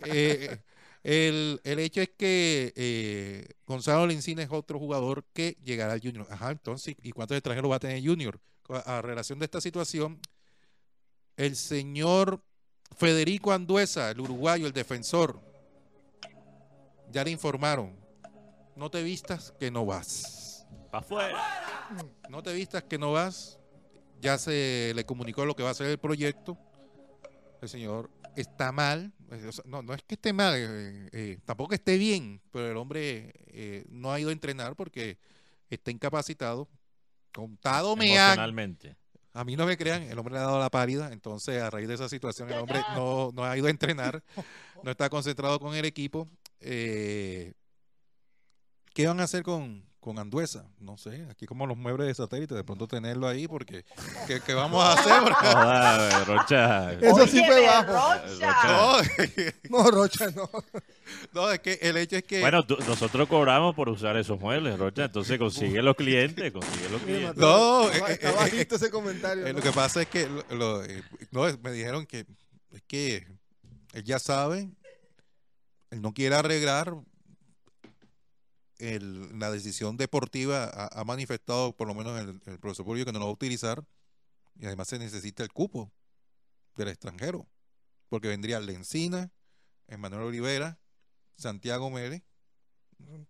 Eh, el, el hecho es que eh, Gonzalo Lencina es otro jugador que llegará al Junior. Ajá, entonces, ¿y cuántos extranjeros va a tener Junior? A, a relación de esta situación, el señor Federico Anduesa, el uruguayo, el defensor, ya le informaron, no te vistas que no vas. Pa' afuera. No te vistas que no vas. Ya se le comunicó lo que va a ser el proyecto. El señor está mal. eh, No, no es que esté mal, eh, eh, tampoco que esté bien, pero el hombre eh, no ha ido a entrenar porque está incapacitado. Contado me han. A mí no me crean, el hombre le ha dado la pálida, entonces a raíz de esa situación el hombre no, no ha ido a entrenar, no está concentrado con el equipo. Eh, ¿Qué van a hacer con, con Anduesa? No sé, aquí como los muebles de satélite, de pronto tenerlo ahí, porque ¿qué, qué vamos a hacer? Joda, Rocha. Eso sí fue bajo. Rocha. no, No, Rocha, no. no, es que el hecho es que Bueno, tú- nosotros cobramos por usar esos muebles, Rocha. Entonces consigue los clientes, consigue los clientes. No, Está- eh, eh, eh, bajito ese comentario. Eh, ¿no? lo que pasa es que lo- lo, eh, no, me dijeron que es que él ya sabe, él no quiere arreglar el- la decisión deportiva, ha, ha manifestado por lo menos el, el profesor Purillo que no lo va a utilizar y además se necesita el cupo del extranjero, porque vendría Lencina, Emanuel Olivera, Santiago Mérez.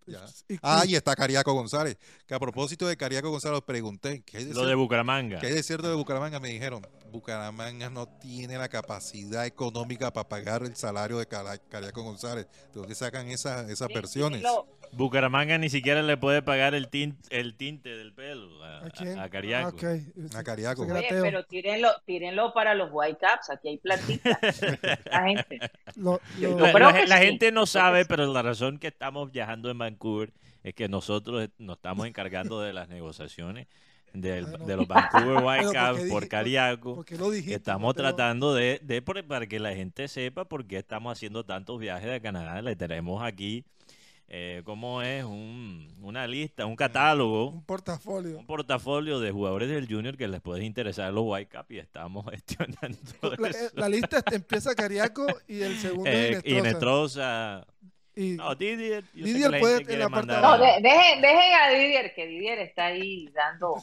Ya. Ah, y- está Cariaco González, que a propósito de Cariaco González pregunté, ¿qué de Lo cierto- de Bucaramanga. ¿Qué hay de cierto de Bucaramanga? Me dijeron, Bucaramanga no tiene la capacidad económica para pagar el salario de Cariaco González. ¿De dónde sacan esas, esas versiones? Bucaramanga ni siquiera le puede pagar el tinte, el tinte del pelo a, ¿A quién? a- a Cariaco. Ah. A Cariaco. Se Oye, pero tírenlo, tírenlo para los Whitecaps, aquí hay platita. La gente. Lo- Yo lo- La, creo la- que la sí, gente no sabe, pero la razón que estamos viajando en Vancouver es que nosotros nos estamos encargando de las negociaciones del- Ah, no. de los Vancouver Whitecaps por Cariaco. porque lo dijiste, Estamos tratando de, de para que la gente sepa por qué estamos haciendo tantos viajes de Canadá. Le tenemos aquí, eh, ¿cómo es? Un- una lista, un catálogo, Un portafolio. un portafolio de jugadores del Junior que les puede interesar los Whitecaps y estamos gestionando La, eso. eh, la lista empieza Cariaco y el segundo Eh, es Inestrosa. Y No, Didier. yo sé Didier la puede en la parte de No, de- dejen, dejen a Didier, que Didier está ahí dando,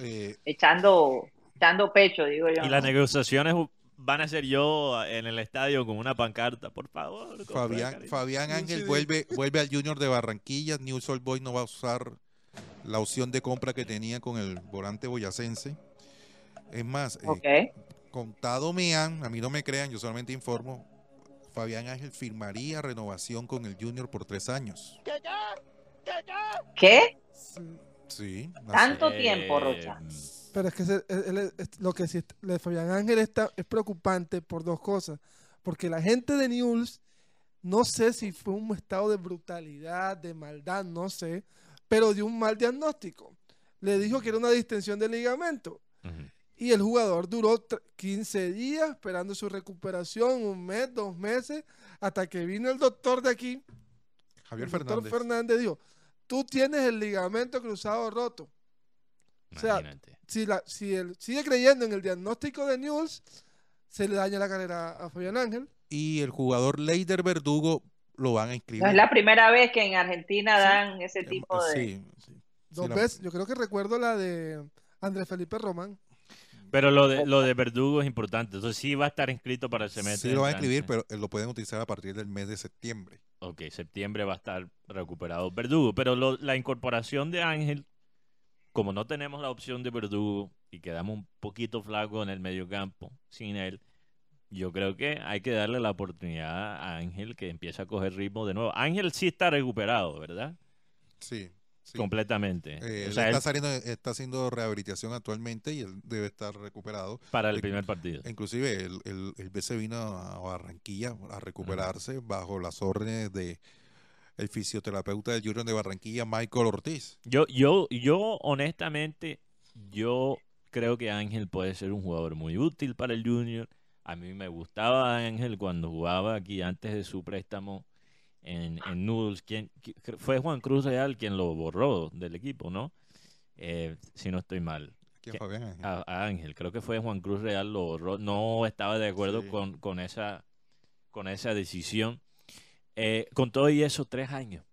Eh, echando, echando pecho, digo yo. Y las negociaciones van a ser yo en el estadio con una pancarta, por favor. Fabián. Fabián Ángel sí. vuelve, vuelve al Junior de Barranquilla. New Soul Boy no va a usar la opción de compra que tenía con el volante boyacense. Es más, eh, contado me han, a mí no me crean, yo solamente informo, Fabián Ángel firmaría renovación con el Junior por tres años. ¿Qué? sí, Tanto tiempo, Eh, Rocha. pero es que él- él lo que sí, de Fabián Ángel está, es preocupante por dos cosas. Porque la gente de News, no sé si fue un estado de brutalidad, de maldad, no sé, pero dio un mal diagnóstico. Le dijo que era una distensión del ligamento. Ujú. Y el jugador duró tr- 15 días esperando su recuperación, un mes, dos meses, hasta que vino el doctor de aquí, Javier el doctor Fernández. Dijo, tú tienes el ligamento cruzado roto. O sea. Si, la, si él sigue creyendo en el diagnóstico de News, se le daña la carrera a Fabián Ángel. Y el jugador Leider Verdugo lo van a inscribir. No es la primera vez que en Argentina Sí. dan ese Eh, tipo de... sí, sí. Dos Sí, la- veces, yo creo que recuerdo la de Andrés Felipe Román. Pero lo de, lo de Verdugo es importante. Entonces sí va a estar inscrito para el semestre. Sí lo van a inscribir, pero eh, lo pueden utilizar a partir del mes de septiembre. Ok, septiembre va a estar recuperado Verdugo. Pero lo- la incorporación de Ángel, como no tenemos la opción de Verdugo y quedamos un poquito flacos en el mediocampo sin él, yo creo que hay que darle la oportunidad a Ángel que empiece a coger ritmo de nuevo. Ángel sí está recuperado, ¿verdad? Sí. Sí. Completamente. Eh, o él sea, está, él saliendo, está haciendo rehabilitación actualmente y él debe estar recuperado. para el primer partido. Inclusive él, él, él se vino a Barranquilla a recuperarse bajo las órdenes de el fisioterapeuta del Junior de Barranquilla, Michael Ortiz. Yo, yo, yo, honestamente, yo creo que Ángel puede ser un jugador muy útil para el Junior. A mí me gustaba Ángel cuando jugaba aquí antes de su préstamo en, en Noodles. ¿Quién- qui- cre- fue Juan Cruz Real quien lo borró del equipo, ¿no? Eh, si no estoy mal. ¿Quién, Fabián Ángel? A, a Ángel, creo que fue Juan Cruz Real lo borró. No estaba de acuerdo Sí. con, con esa con esa decisión. Eh, con todo y eso, tres años.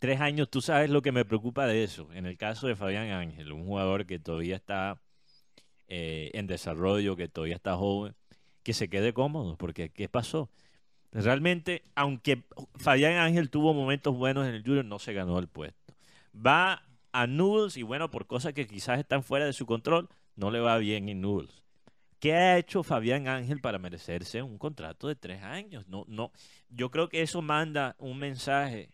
Tres años, tú sabes lo que me preocupa de eso. En el caso de Fabián Ángel, un jugador que todavía está eh, en desarrollo, que todavía está joven, que se quede cómodo, porque ¿qué pasó? Realmente, aunque Fabián Ángel tuvo momentos buenos en el Junior, no se ganó el puesto. Va a Noodles y bueno, por cosas que quizás están fuera de su control, no le va bien en Noodles. ¿Qué ha hecho Fabián Ángel para merecerse un contrato de tres años? No, no. Yo creo que eso manda un mensaje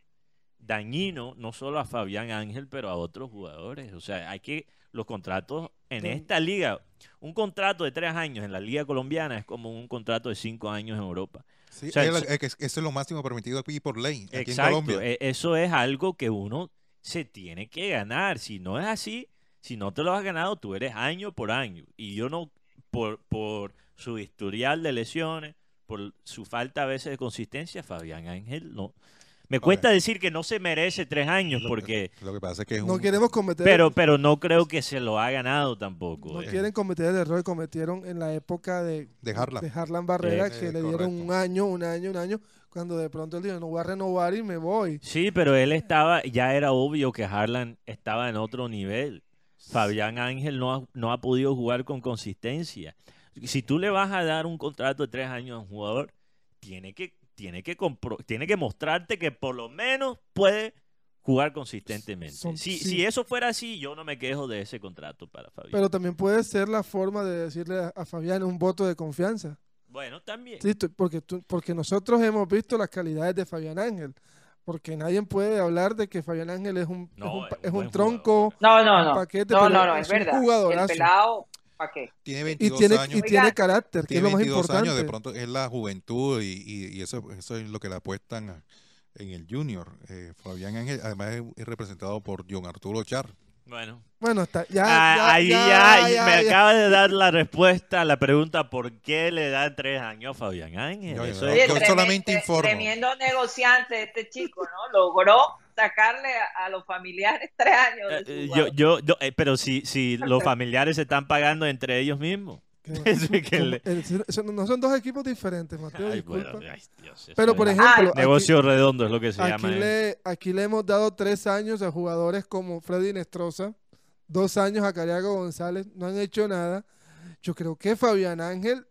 dañino no solo a Fabián Ángel, pero a otros jugadores. O sea, hay que los contratos en esta liga, un contrato de tres años en la liga colombiana es como un contrato de cinco años en Europa. Sí, o sea, es eso- es que eso es lo máximo permitido aquí por ley, aquí en Colombia. e- eso es algo que uno se tiene que ganar. Si no es así, si no te lo has ganado, tú eres año por año. Y yo no, por, por su historial de lesiones, por su falta a veces de consistencia, Fabián Ángel no. Me cuesta decir que no se merece tres años porque... Lo que pasa es que es No queremos cometer Pero, pero no creo que se lo ha ganado tampoco. no eh. quieren cometer el error que cometieron en la época de, De Harlan. de Harlan Barrera, Eh, que eh, le dieron correcto. un año, un año, un año, cuando de pronto él dijo, no voy a renovar y me voy. Sí, pero él estaba, ya era obvio que Harlan estaba en otro nivel. Fabián Ángel no ha, no ha podido jugar con consistencia. Si tú le vas a dar un contrato de tres años a un jugador, tiene que, tiene que, compro- tiene que mostrarte que por lo menos puede jugar consistentemente. Son- si, sí. si eso fuera así, yo no me quejo de ese contrato para Fabián. Pero también puede ser la forma de decirle a, a Fabián un voto de confianza. bueno, también. Sí, tú- porque, tú- porque nosotros hemos visto las calidades de Fabián Ángel. Porque nadie puede hablar de que Fabián Ángel es un, No, es un, es un es un tronco, No, no, un no. paquete, No, no, no, es es un verdad. El jugadorazo. pelado, ¿para qué? tiene Y 22 tiene, años. y tiene Oiga, carácter, que es tiene lo más 22 importante. años, de pronto es la juventud y, y- y eso, eso es lo que le apuestan a- en el Junior. Eh, Fabián Ángel, además es, es representado por John Arturo Char. Bueno. Bueno, está, ya, Ah, ya, ahí ya, ya, ya, me ya. acaba de dar la respuesta a la pregunta ¿por qué le dan tres años a Fabián Ángel? Yo- Eso yo- solamente informo. Tremendo negociante este chico, ¿no? Logró sacarle a, a los familiares tres años. de Eh, su eh, yo, yo, yo- eh, pero si, si los familiares se están pagando entre ellos mismos. Que- no son dos equipos diferentes, Mateo, Ay, disculpa. bueno, ay, Dios, eso Pero por ejemplo, aquí- negocio redondo es lo que se aquí, llama. le, aquí le hemos dado tres años a jugadores como Freddy Nestroza, dos años a Cariaco González, no han hecho nada. Yo creo que Fabián Ángel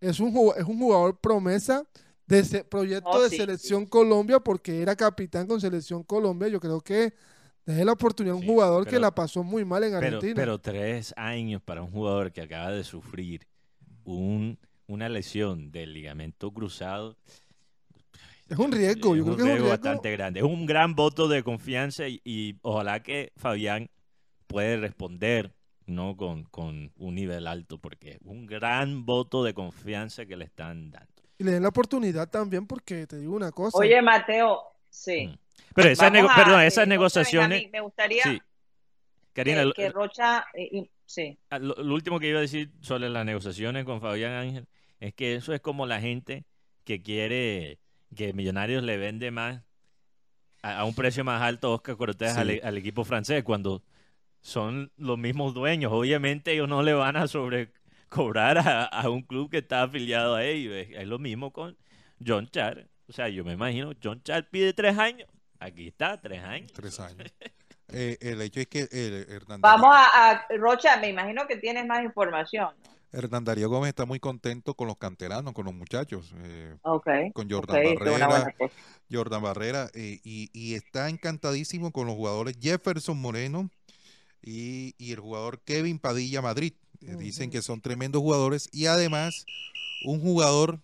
es un, jug- es un jugador promesa de ese proyecto de sí, Selección Colombia porque era capitán con Selección Colombia. Yo creo que deje la oportunidad a un Sí, jugador que la pasó muy mal en Argentina. pero tres años para un jugador que acaba de sufrir un, una lesión del ligamento cruzado. es un riesgo, yo creo que es un riesgo. bastante grande. Es un gran voto de confianza y, y ojalá que Fabián puede responder no con, con un nivel alto, porque es un gran voto de confianza que le están dando. Y le den la oportunidad también porque te digo una cosa. Oye, Mateo, sí. Mm. Pero esas, nego- a- perdón, esas negociaciones... Me gustaría Sí. Karina, que, Rocha, eh, y- sí. Ah, Lo, lo último que iba a decir sobre las negociaciones con Fabián Ángel es que eso es como la gente que quiere que Millonarios le vende más a, a un precio más alto Oscar Cortés al, Sí. e- al equipo francés cuando son los mismos dueños. Obviamente ellos no le van a sobrecobrar a, a un club que está afiliado a ellos. Es, es lo mismo con John Char. O sea, yo me imagino, John Char pide tres años. Aquí está, tres años. Tres años. Eh, el hecho es que eh, Hernán, Vamos a, a- Rocha, me imagino que tienes más información. ¿no? Hernán Darío Gómez está muy contento con los canteranos, con los muchachos. eh, Ok. con Jordan Barrera. Jordan Barrera, eh, y, y está encantadísimo con los jugadores Jefferson Moreno y, y el jugador Kevin Padilla Madrid. Eh, Dicen que son tremendos jugadores y además un jugador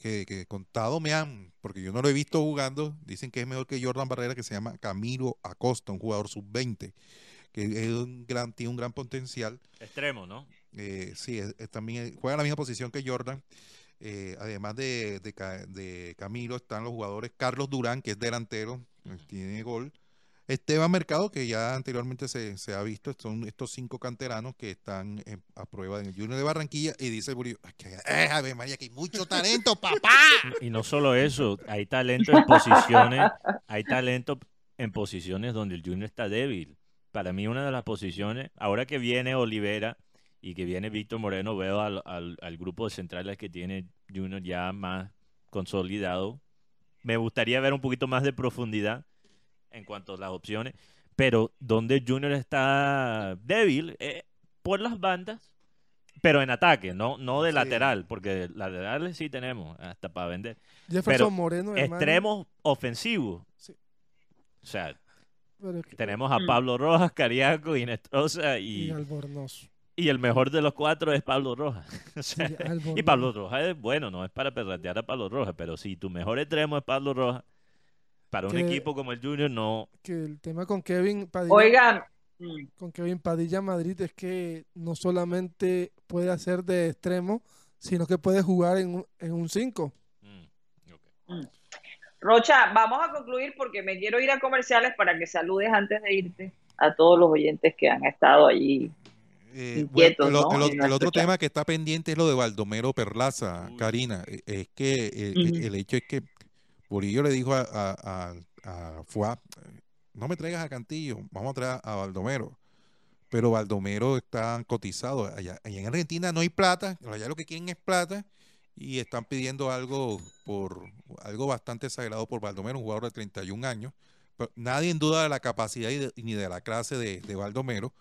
que, que contado me han, porque yo no lo he visto jugando, dicen que es mejor que Jordan Barrera, que se llama Camilo Acosta, un jugador sub-20, que es un gran, tiene un gran potencial. Extremo, ¿no? Eh, sí, es- es también juega en la misma posición que Jordan. Eh, además de, de Ca- de Camilo están los jugadores Carlos Durán, que es delantero, tiene gol. Esteban Mercado, que ya anteriormente se, se ha visto, son estos cinco canteranos que están a prueba en el Junior de Barranquilla y dice Burillo, "Ay, que- eh, María, que hay mucho talento, papá. Y no solo eso, hay talento en posiciones, hay talento en posiciones donde el Junior está débil. Para mí una de las posiciones, ahora que viene Olivera y que viene Víctor Moreno, veo al, al- al grupo de centrales que tiene Junior ya más consolidado. Me gustaría ver un poquito más de profundidad en cuanto a las opciones, pero donde Junior está débil, eh, por las bandas, pero en ataque, no, no de Sí. lateral, porque laterales sí tenemos hasta para vender. Jefferson Pero Moreno, hermano. Extremos ofensivos. Sí. O sea, Pero es que- tenemos a Mm. Pablo Rojas, Cariaco, Inestrosa y y, Albornoz. y el mejor de los cuatro es Pablo Rojas. O Sí, sea, y. Pablo Rojas es bueno, no es para perratear a Pablo Rojas, pero si tu mejor extremo es Pablo Rojas, para un equipo como el Junior no. Que el tema con Kevin Padilla, Oigan, mm, con Kevin Padilla Madrid es que no solamente puede hacer de extremo, sino que puede jugar en un- en un 5. Mm, ok. Rocha, vamos a concluir porque me quiero ir a comerciales para que saludes antes de irte a todos los oyentes que han estado allí. Eh, Inquietos, el, otro chat. tema que está pendiente es lo de Baldomero Perlaza, Uy. Karina. Eh, Es que eh, el hecho es que Burillo le dijo a, a, a- a Fuá, no me traigas a Cantillo, vamos a traer a Baldomero. Pero Baldomero está cotizado. Allá, allá en Argentina no hay plata, allá lo que quieren es plata y están pidiendo algo por algo bastante exagerado por Baldomero, un jugador de 31 años. Pero nadie en duda de la capacidad y de- ni de la clase de, de Baldomero,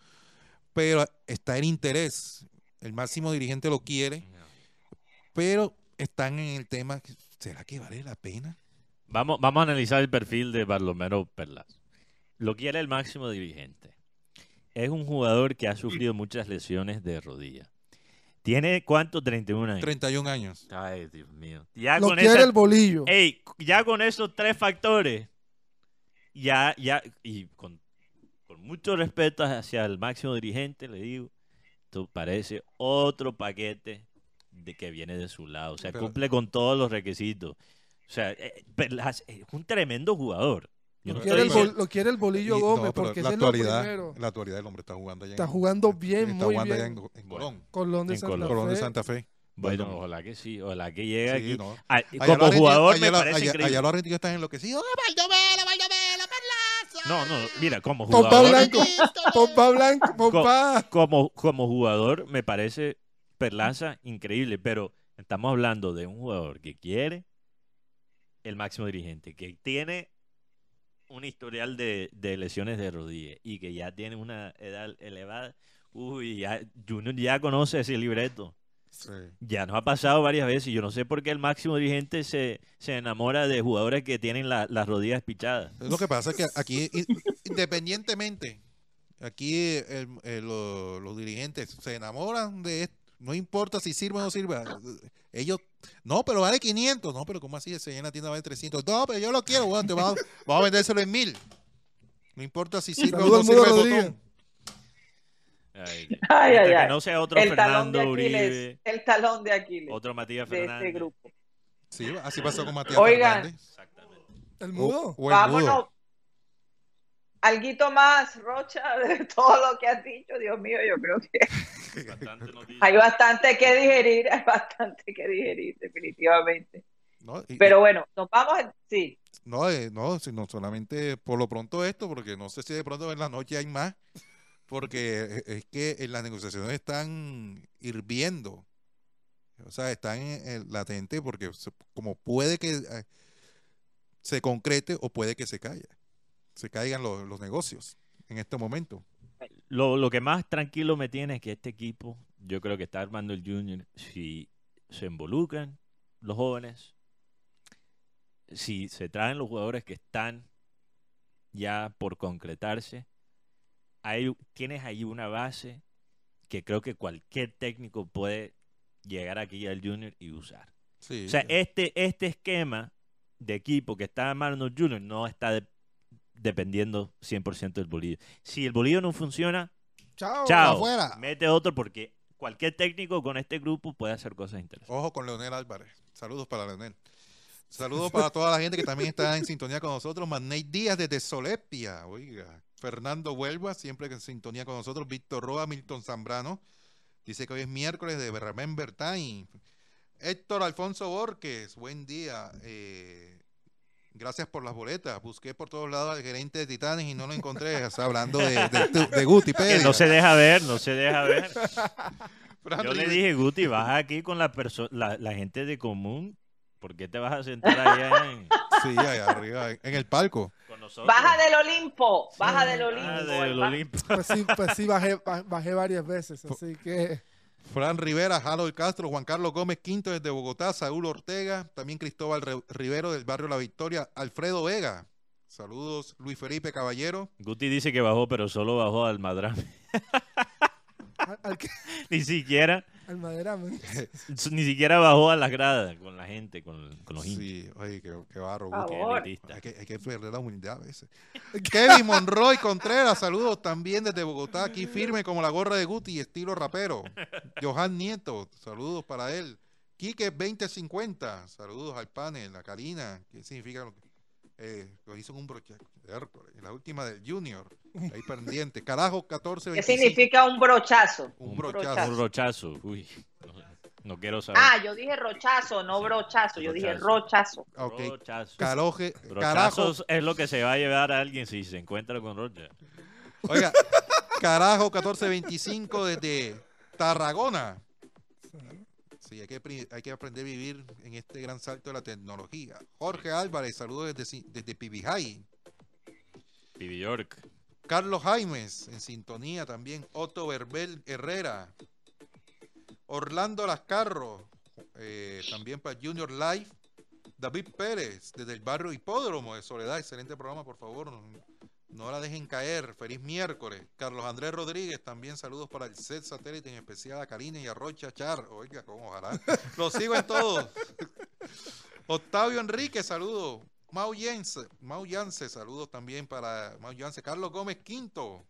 pero está en interés. El máximo dirigente lo quiere, pero están en el tema, ¿será que vale la pena? Vamos, vamos a analizar el perfil de Barlomero Perlas. Lo quiere el máximo dirigente. Es un jugador que ha sufrido muchas lesiones de rodilla. ¿Tiene cuánto? 31 años. 31 años. Ay, Dios mío. Ya Lo con quiere esa- el bolillo. Ey, ya con esos tres factores, ya, ya, y con, con mucho respeto hacia el máximo dirigente, le digo, esto parece otro paquete de que viene de su lado. O sea, Pero- cumple con todos los requisitos. O sea, eh, Perlas es un tremendo jugador. Yo Lo no quiere, estoy el bol- lo quiere el bolillo Y- Gómez no, porque la ese es lo actualidad, primero. la actualidad el hombre está jugando allá. Está en- jugando bien, está muy jugando bien. allá en, en Colón. Colón de En Santa Colón. Colón de Fe. Santa Fe. Bueno, Bueno, ojalá que sí, ojalá que llegue sí, aquí. no. Ah, Allá como jugador allá me los- parece allá- increíble. allá los argentinos están enloquecidos. ¡Oh, Baldomero, Baldomero, Perlaza! No, no, mira, como Pompa jugador, Blanco, Pompa Blanco, Pompa. como, como jugador me parece Perlaza increíble, pero estamos hablando de un jugador que quiere el máximo dirigente, que tiene un historial de, de lesiones de rodilla y que ya tiene una edad elevada. Uy, ya, Junior ya conoce ese libreto. Sí. Ya nos ha pasado varias veces y yo no sé por qué el máximo dirigente se, se enamora de jugadores que tienen la- las rodillas pichadas. Lo que pasa es que aquí, independientemente, aquí el- el- lo- los dirigentes se enamoran de. No importa si sirve o no sirve. Ellos, no, pero vale 500. No, pero ¿cómo así? Ese en la tienda vale 300. No, pero yo lo quiero. Bueno, te vamos, a- vamos a vendérselo en mil. No importa si sirve o no sirve el botón. Ay, Ay, ay, que no sea otro El talón de Fernando Aquiles, Uribe, el talón de Aquiles otro Matías de Fernández. este grupo. Sí, así pasó con Matías Oigan. Fernández. Exactamente. El O- mudo. o el mudo. Alguito más, Rocha, de todo lo que has dicho, Dios mío, yo creo que Bastante hay bastante que digerir, hay bastante que digerir, definitivamente. No, y- Pero bueno, nos vamos, en- sí, No, eh, no, sino solamente por lo pronto esto, porque no sé si de pronto en la noche hay más, porque e- es que en las negociaciones están hirviendo, o sea, están en, en latente porque como puede que eh, se concrete o puede que se caiga, se caigan los, los negocios en este momento. Lo, lo que más tranquilo me tiene es que este equipo, yo creo que está armando el Junior, si se involucran los jóvenes, si se traen los jugadores que están ya por concretarse, hay, tienes ahí una base que creo que cualquier técnico puede llegar aquí al Junior y usar. Sí, O sea, este, este esquema de equipo que está armando el Junior no está de- dependiendo 100% del bolillo. Si el bolillo no funciona, Chao. chao, afuera. mete otro porque cualquier técnico con este grupo puede hacer cosas interesantes. Ojo con Leonel Álvarez. Saludos para Leonel. Saludos para toda la gente que también está en sintonía con nosotros. Magnate Díaz desde Solepia. Oiga. Fernando Huelva, siempre en sintonía con nosotros. Víctor Roa, Milton Zambrano. Dice que hoy es miércoles de Remember Time. Héctor Alfonso Borges, buen día. Eh, gracias por las boletas. Busqué por todos lados al gerente de Titanes y no lo encontré. O sea, hablando de, de, de Guti no se deja ver, no se deja ver. Yo le dije, Guti, vas aquí con la, la, la gente de común. ¿Por qué te vas a sentar allá en- Sí, allá arriba, en el palco. Baja del Olimpo, baja del Olimpo. Ah, el del ba- Olimpo. Pues sí, pues sí bajé, ba- bajé varias veces, así que Fran Rivera, Harold Castro, Juan Carlos Gómez Quinto desde Bogotá, Saúl Ortega, también Cristóbal Re- Rivero del barrio La Victoria, Alfredo Vega. Saludos, Luis Felipe Caballero. Guti dice que bajó, pero solo bajó al Madrame. al, al, que- Ni siquiera, al ni siquiera bajó a las gradas con la gente, con, con los hinchas. Sí, oye, qué, qué barro. Hay que, hay que perder la humildad a veces. Kevin Monroy Contreras, saludos también desde Bogotá, aquí firme como la gorra de Guti, estilo rapero. Johan Nieto, saludos para él. Quique 2050, saludos al panel, a Karina, ¿qué significa lo que eh, lo hizo en un broche? Hércules, La última del Junior, ahí pendiente. Carajo 1425. ¿Qué significa un brochazo? Un Un brochazo. Un rochazo. Uy, no, quiero saber. Ah, yo dije rochazo, no brochazo. Yo dije Brochazo. rochazo. Ok, Rochazo. Caloje, carajo. Brochazos es lo que se va a llevar a alguien si se encuentra con Rocha. Oiga, carajo 1425 desde Tarragona. Sí, hay que, hay que aprender a vivir en este gran salto de la tecnología. Jorge Álvarez, saludos desde, desde Pibijay. Pibi York. Carlos Jaimes, en sintonía también. Otto Verbel Herrera. Orlando Lascarro, eh, también para Junior Live. David Pérez, desde el barrio Hipódromo de Soledad. Excelente programa, por favor. No, la dejen caer. Feliz miércoles. Carlos Andrés Rodríguez, también saludos para el set satélite, en especial a Karina y a Rocha Char. Oiga, cómo ojalá. Los sigo en todos. Octavio Enrique, saludos. Mau Yance, Mau Yance, saludos también para Mau Yance. Carlos Gómez Quinto.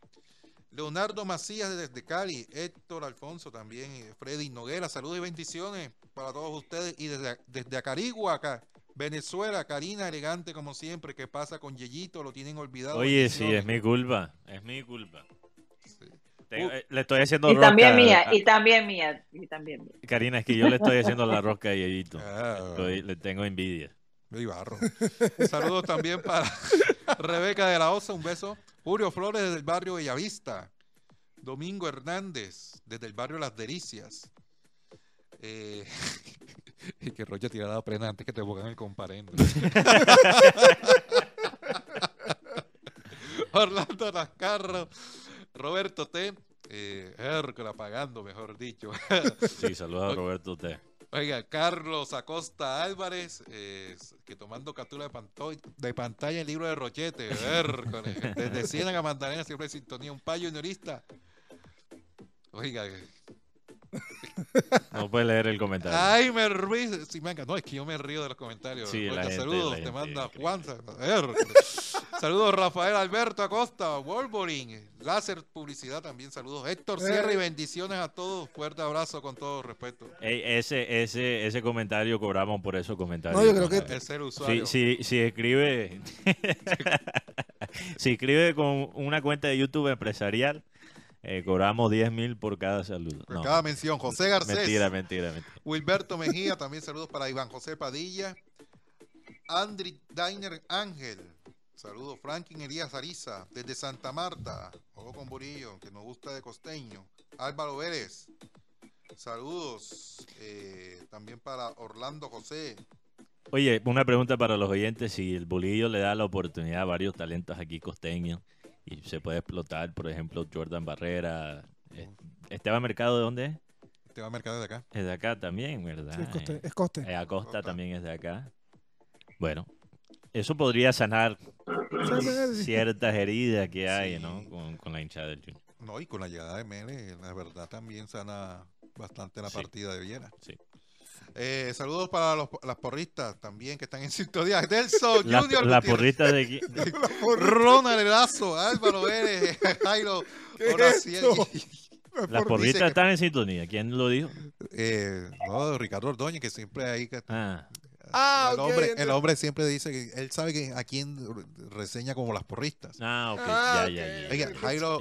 Leonardo Macías desde Cali. Héctor Alfonso también. eh, Freddy Noguera, saludos y bendiciones para todos ustedes. Y desde, desde Acarigua, acá, Venezuela, Karina, elegante como siempre. ¿Qué pasa con Yeyito? Lo tienen olvidado. Oye, sí, es mi culpa. Es mi culpa. Sí. Te- Uh. eh, le estoy haciendo Y rosca. también mía, a- y también mía, y también mía. Karina, es que yo le estoy haciendo la rosca a Yeyito. Ah. Estoy- le tengo envidia. Barro. Saludos también para Rebeca de la Osa, un beso. Julio Flores desde el barrio Bellavista. Domingo Hernández desde el barrio Las Delicias. Eh, y que Rocha tirara la prenda antes que te pongan el comparendo. Orlando Lascarro, Roberto T. Eh, Hércules pagando, mejor dicho. Sí, saludos a Roberto T. Oiga, Carlos Acosta Álvarez, eh, que tomando captura de, de pantalla el libro de Rochete, Hércules, desde Ciénaga Magdalena, siempre en sintonía, un payo juniorista. Oiga, No puedes leer el comentario. Jaime Ruiz, sí, venga, no, es que yo me río de los comentarios. Sí, la Rocha, gente- saludos, la te manda. Juan. Saludos Rafael Alberto Acosta, Wolverine, Láser Publicidad también, saludos Héctor Sierra y Eh. bendiciones a todos, fuerte abrazo con todo respeto. Ey, ese, ese, ese comentario cobramos por esos comentarios. No, yo creo que- Es el Si, usuario. si, si escribe si escribe con una cuenta de YouTube empresarial, eh, cobramos 10 mil por cada saludo. Por No, cada mención. José Garcés. mentira, mentira, mentira. Wilberto Mejía, también saludos para Iván José Padilla. Andri Dainer Ángel. Saludos. Franklin Elías Ariza, desde Santa Marta. Ojo con Burillo, que nos gusta de costeño. Álvaro Vélez. Saludos. eh, también para Orlando José. Oye, una pregunta para los oyentes, si el bolillo le da la oportunidad a varios talentos aquí costeños y se puede explotar, por ejemplo, Jordan Barrera, eh, Esteban Mercado, ¿de dónde es? Esteban Mercado de acá. Es de acá también, ¿verdad? Sí, es coste. Es coste. eh, Acosta Acosta. también es de acá. Bueno, eso podría sanar ciertas heridas que hay, Sí. ¿no? Con, con la hinchada del Junior. No, y con la llegada de Mele, la verdad también sana bastante la Sí. partida de Viena. Sí. Eh, saludos para los, las porristas también que están en sintonía. Delso La, Junior la porrita de... Ronald Erazo, Álvaro Vélez, Jairo ¿Qué es Horaciel. esto? las porritas que- están en sintonía. ¿Quién lo dijo? Eh, no, Ricardo Ordóñez, que siempre ahí que- Ah, Ah, el, ok, hombre, el hombre siempre dice que él sabe que a quién reseña como las porristas. Ah, ok, Ah, ya, ya, ya. Oiga, Jairo.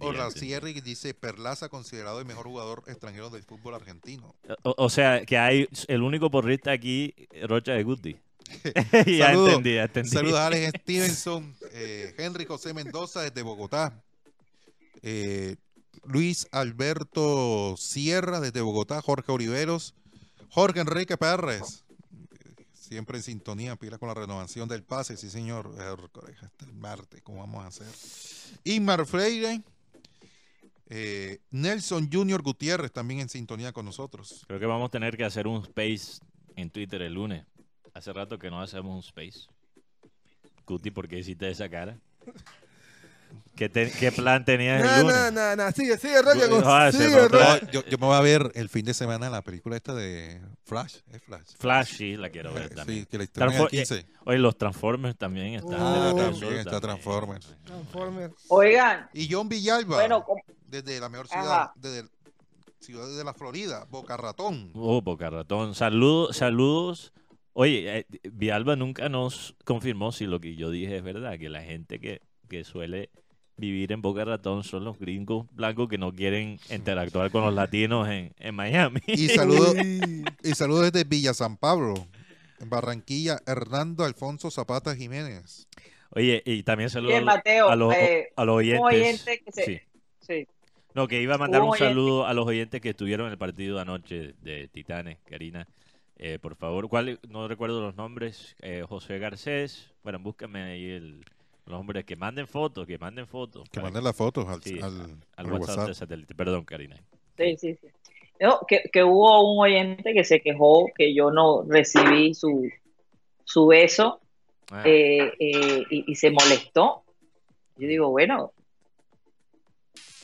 Orlacierri dice Perlaza considerado el mejor jugador extranjero del fútbol argentino. O, o sea, que hay el único porrista aquí, Rocha de Guti. ya Saludos. entendí, ya entendí. Saludos a Alex Stevenson, eh, Henry José Mendoza desde Bogotá, eh, Luis Alberto Sierra desde Bogotá, Jorge Oliveros, Jorge Enrique Pérez, siempre en sintonía, pila con la renovación del pase, sí señor, hasta el martes, ¿cómo vamos a hacer? Inmar Freire, eh, Nelson Junior Gutiérrez también en sintonía con nosotros. Creo que vamos a tener que hacer un space en Twitter el lunes. Hace rato que no hacemos un space. Guti, ¿por qué hiciste esa cara? ¿Qué, te- qué plan tenías el No, lunes? no, no, no. Sigue, sigue, con- ah, sigue, yo, yo me voy a ver el fin de semana la película esta de Flash, ¿es Flash? Flash, sí, la quiero ver Eh, también. Sí, que la estrenan el Transfor- 15. Oye, los Transformers también están. Ah, de también está Transformers. Transformer. Oigan, Y John Villalba, bueno, desde la mejor ciudad, Ajá. desde el- ciudad de la Florida, Boca Ratón. Oh, Boca Ratón. Saludos, saludos. Oye, eh, Vialba nunca nos confirmó si lo que yo dije es verdad, que la gente que, que suele vivir en Boca Ratón son los gringos blancos que no quieren interactuar con los latinos en, en Miami. Y saludos y saludos desde Villa San Pablo, en Barranquilla, Hernando Alfonso Zapata Jiménez. Oye, y también saludos a los, eh, a los oyentes. oyente que se... Sí. sí. No, que iba a mandar Un saludo a los oyentes que estuvieron en el partido de anoche de Titanes, Karina. Eh, por favor, ¿cuál? No recuerdo los nombres. Eh, José Garcés. Bueno, búscame ahí el, los nombres. Que manden fotos, que manden fotos. Que manden las fotos al, sí, al- al al WhatsApp, WhatsApp. de satélite. Perdón, Karina. Sí, sí, sí. No, que, que hubo un oyente que se quejó que yo no recibí su, su beso Ah, eh, eh, y, y se molestó. Yo digo, bueno,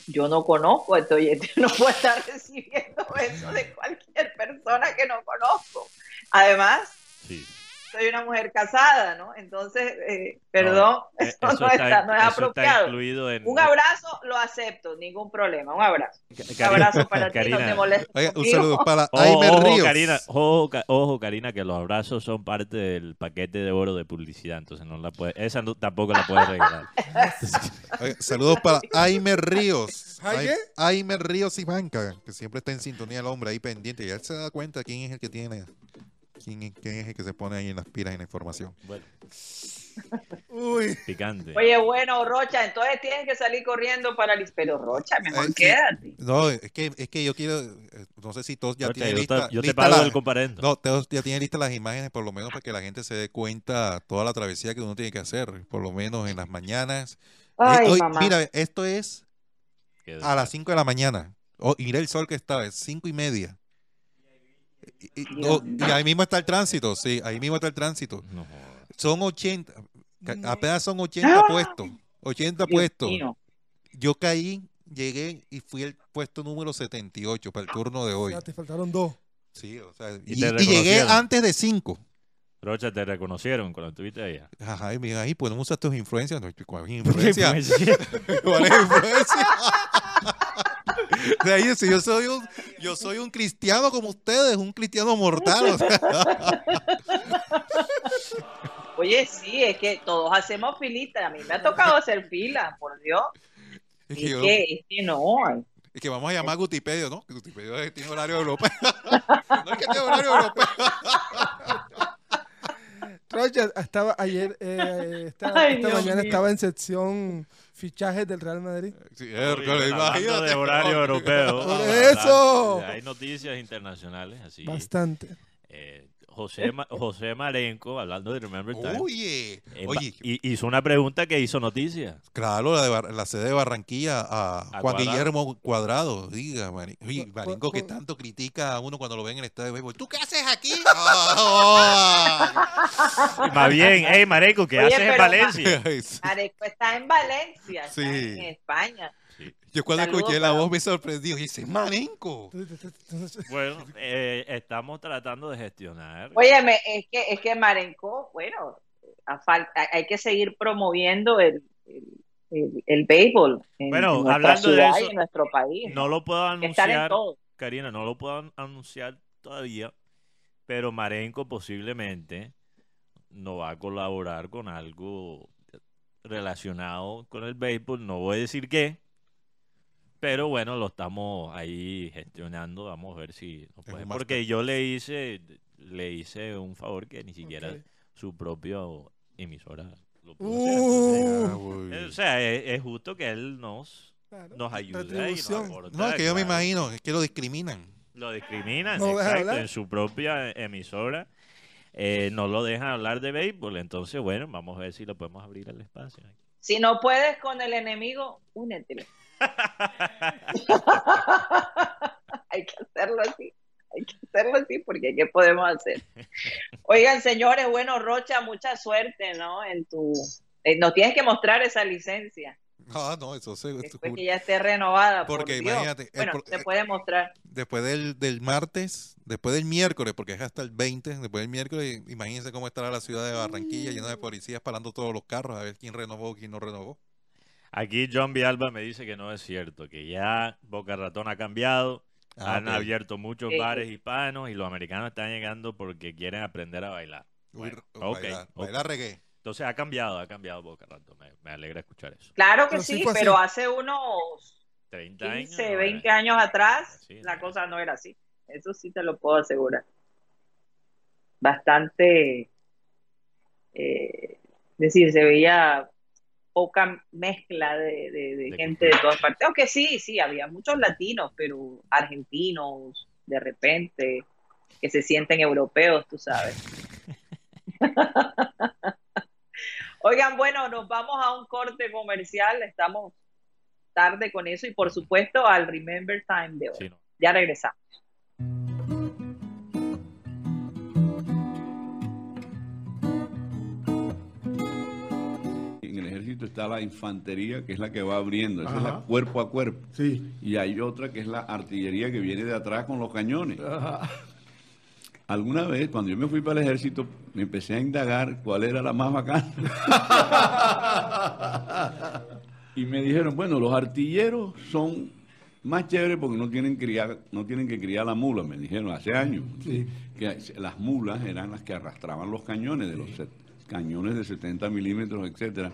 yo no conozco a este oyente, no puedo estar recibiendo besos de cualquier persona que no conozco. Además, sí. Soy una mujer casada, ¿no? Entonces, eh, perdón, Eh, eso, no, está, no es eso está apropiado. incluido en... Un abrazo lo acepto, ningún problema, un abrazo. Ca- Un Karina- abrazo para ti, no te Karina, molestes Oiga, un saludo para Ojo, Aime ojo, Ríos. Karina, ojo, ojo, Karina, que los abrazos son parte del paquete de oro de publicidad, entonces no la puede, esa no- tampoco la puedes regalar. Oiga, saludos para Aime Ríos. ¿Ay, Ai- qué? Aime Ríos y Banca, que siempre está en sintonía el hombre ahí pendiente. Ya él se da cuenta quién es el que tiene, quién, es- quién es el que se pone ahí en las pilas en la información. Bueno, Uy. picante. Oye, bueno, Rocha, entonces tienes que salir corriendo para el pero Rocha, mejor Eh, sí. quédate. No, es que, es que yo quiero, eh, no sé si todos ya Rocha, tienen yo, lista, te, yo te pago la- el comparendo. No, todos ya tienen listas las imágenes, por lo menos para que la gente se dé cuenta toda la travesía que uno tiene que hacer, por lo menos en las mañanas. Ay, Eh, hoy- mamá. Mira, esto es a las 5 de la mañana. Oh, mira el sol que está, es 5 y media. Y, y- no, y ahí mismo está el tránsito, sí, ahí mismo está el tránsito. No. Son 80, ca- Mm. apenas son 80 ¡Ah! puestos, 80 Dios puestos. mío. Yo caí, llegué y fui el puesto número 78 para el turno de hoy. Ya te faltaron dos. Sí, o sea, Y y, llegué antes de 5. Rocha, te reconocieron cuando estuviste allá. Ajá, y me dijo, ay, podemos usar tus influencias. No, ¿Cuál es influencia? ¿Cuál es influencia? De ahí, si yo soy un, yo soy un cristiano como ustedes, un cristiano mortal. o sea, Oye, sí, es que todos hacemos filita. A mí me ha tocado hacer fila, por Dios. es, Es que yo- que, es que no. es que vamos a llamar a Gutipedio, ¿no? Gutipedio es- tiene horario europeo. no es que tiene horario europeo. Rocha estaba ayer, eh, esta, Ay, esta mañana mío. estaba en sección fichajes del Real Madrid. Sí, Uy, Hércules, imagínate. de horario europeo. Por eso. Hay noticias internacionales así. Bastante. Eh, José, Ma- José Marenco, hablando de Remember Time, Oye, eh, oye, hizo una pregunta que hizo noticia. claro, la, de Bar- la sede de Barranquilla a, A Juan Cuadrado. Guillermo Cuadrado. Diga, Mari- oye, Maringo, que tanto critica a uno cuando lo ven en el estadio de béisbol. ¿Tú qué haces aquí? Ah, Más bien, hey Marenco, ¿qué Oye, haces en Valencia? Areco está en Valencia, está en España. Yo cuando Saludos escuché la voz me sorprendió. Y dice, Marenco. Bueno, eh, estamos tratando de gestionar. Óyeme, es que, es que Marenco, bueno, a falta, hay que seguir promoviendo el, el, el- el béisbol en, Bueno, en hablando de eso, y en nuestro país. No lo puedo anunciar, todo. Karina, no lo puedo an- anunciar todavía, pero Marenco posiblemente no va a colaborar con algo relacionado con el béisbol. No voy a decir qué, pero bueno, lo estamos ahí gestionando. Vamos a ver si nos puede- Porque yo le hice, le hice un favor que ni siquiera su propio emisora lo pudo Uh, Ah, hacer. O sea, es, es justo que él nos, claro. nos ayude y nos aporte, No, es que yo me imagino, es que lo discriminan. Lo discriminan, No deja exacto, hablar. en su propia emisora. eh, no lo dejan hablar de béisbol. Entonces, bueno, vamos a ver si lo podemos abrir el espacio. Si no puedes con el enemigo, únete. hay que hacerlo así. Hay que hacerlo así porque ¿qué podemos hacer? Oigan, señores, bueno, Rocha, mucha suerte, ¿no? En tu... eh, nos tienes que mostrar esa licencia Ah, no, eso se, después que ya esté renovada. por Porque imagínate, el Bueno, se puede mostrar. después del, del martes, después del miércoles, porque es hasta el 20, después del miércoles, imagínense cómo estará la ciudad de Barranquilla, llena de policías parando todos los carros a ver quién renovó, quién no renovó. Aquí John Vialba me dice que no es cierto, que ya Boca Ratón ha cambiado. Ah, Han abierto muchos Sí. bares hispanos y los americanos están llegando porque quieren aprender a bailar. Bueno, ok, bailar, reggae. Entonces ha cambiado, ha cambiado Boca Ratón. Me, me alegra escuchar eso. Claro que Pero sí sí, fue así. pero hace unos 30 años. 15, no era- 20 años atrás, Sí, la no. cosa no era así. Eso sí te lo puedo asegurar. Bastante, eh, es decir, se veía poca mezcla de, de- gente de todas partes. Aunque sí, sí, había muchos latinos, pero argentinos, de repente, que se sienten europeos, tú sabes. Oigan, bueno, nos vamos a un corte comercial, estamos tarde con eso y por supuesto al Remember Time de hoy. Sí, no. Ya regresamos. Ejército está la infantería, que es la que va abriendo, esa es la cuerpo a cuerpo. Sí. Y hay otra que es la artillería que viene de atrás con los cañones. Alguna vez, cuando yo me fui para el ejército, me empecé a indagar cuál era la más bacana. y me dijeron, bueno, los artilleros son más chéveres porque no tienen, criar, no tienen que criar la mula, me dijeron hace años. Sí. Que las mulas eran las que arrastraban los cañones, de los cañones de 70 milímetros, etcétera.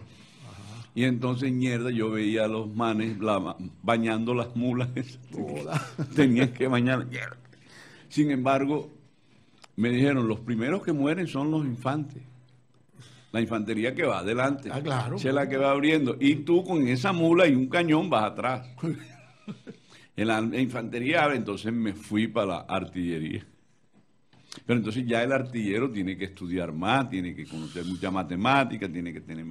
Y entonces, mierda, yo veía a los manes la- bañando las mulas. Tenían que bañar. Sin embargo, me dijeron, los primeros que mueren son los infantes. La infantería que va adelante. Ah, claro. Es la que va abriendo. Y tú con esa mula y un cañón vas atrás. En la infantería entonces me fui para la artillería. Pero entonces ya el artillero tiene que estudiar más, tiene que conocer mucha matemática, tiene que tener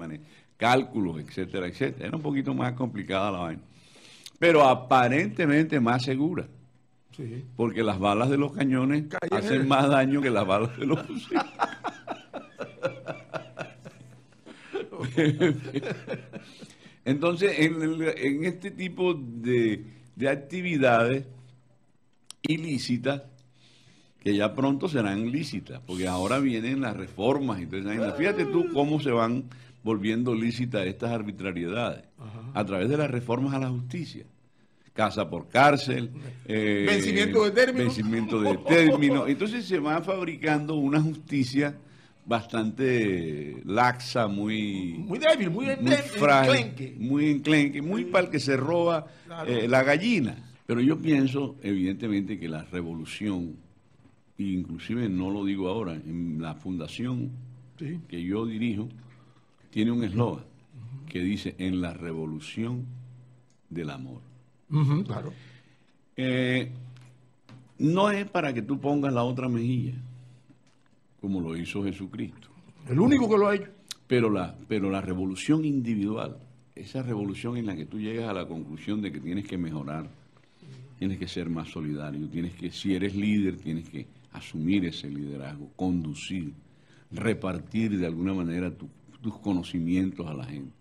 cálculos, etcétera, etcétera. Era un poquito más complicada la vaina. Pero aparentemente más segura, Sí. porque las balas de los cañones hacen más daño que las balas de los fusiles. Entonces, en, el- en este tipo de, de actividades ilícitas, que ya pronto serán lícitas, porque ahora vienen las reformas vaina. Fíjate tú cómo se van volviendo lícitas estas arbitrariedades a través de las reformas a la justicia. Casa por cárcel, eh, Vencimiento de término. vencimiento de término. Entonces se va fabricando una justicia bastante laxa, muy, Muy débil, muy, frágil, enclenque. muy enclenque, muy para el que se roba Claro. eh, la gallina. Pero yo pienso, evidentemente, que la revolución, inclusive no lo digo ahora, en la fundación Sí. que yo dirijo, tiene un eslogan que dice, en la revolución del amor. Claro. Eh, no es para que tú pongas la otra mejilla, como lo hizo Jesucristo. El único que lo ha hecho. Pero la, pero la revolución individual, esa revolución en la que tú llegas a la conclusión de que tienes que mejorar, tienes que ser más solidario, tienes que, si eres líder, tienes que asumir ese liderazgo, conducir, repartir de alguna manera tu- tus conocimientos a la gente.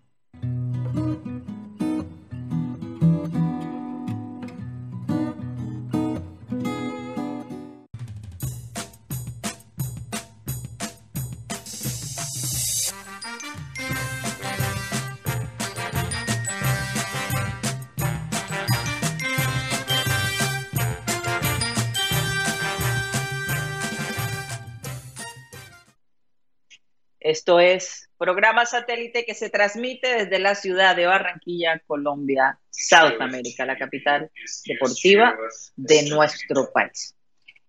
Esto es programa satélite que se transmite desde la ciudad de Barranquilla, Colombia, South America, la capital deportiva de nuestro país.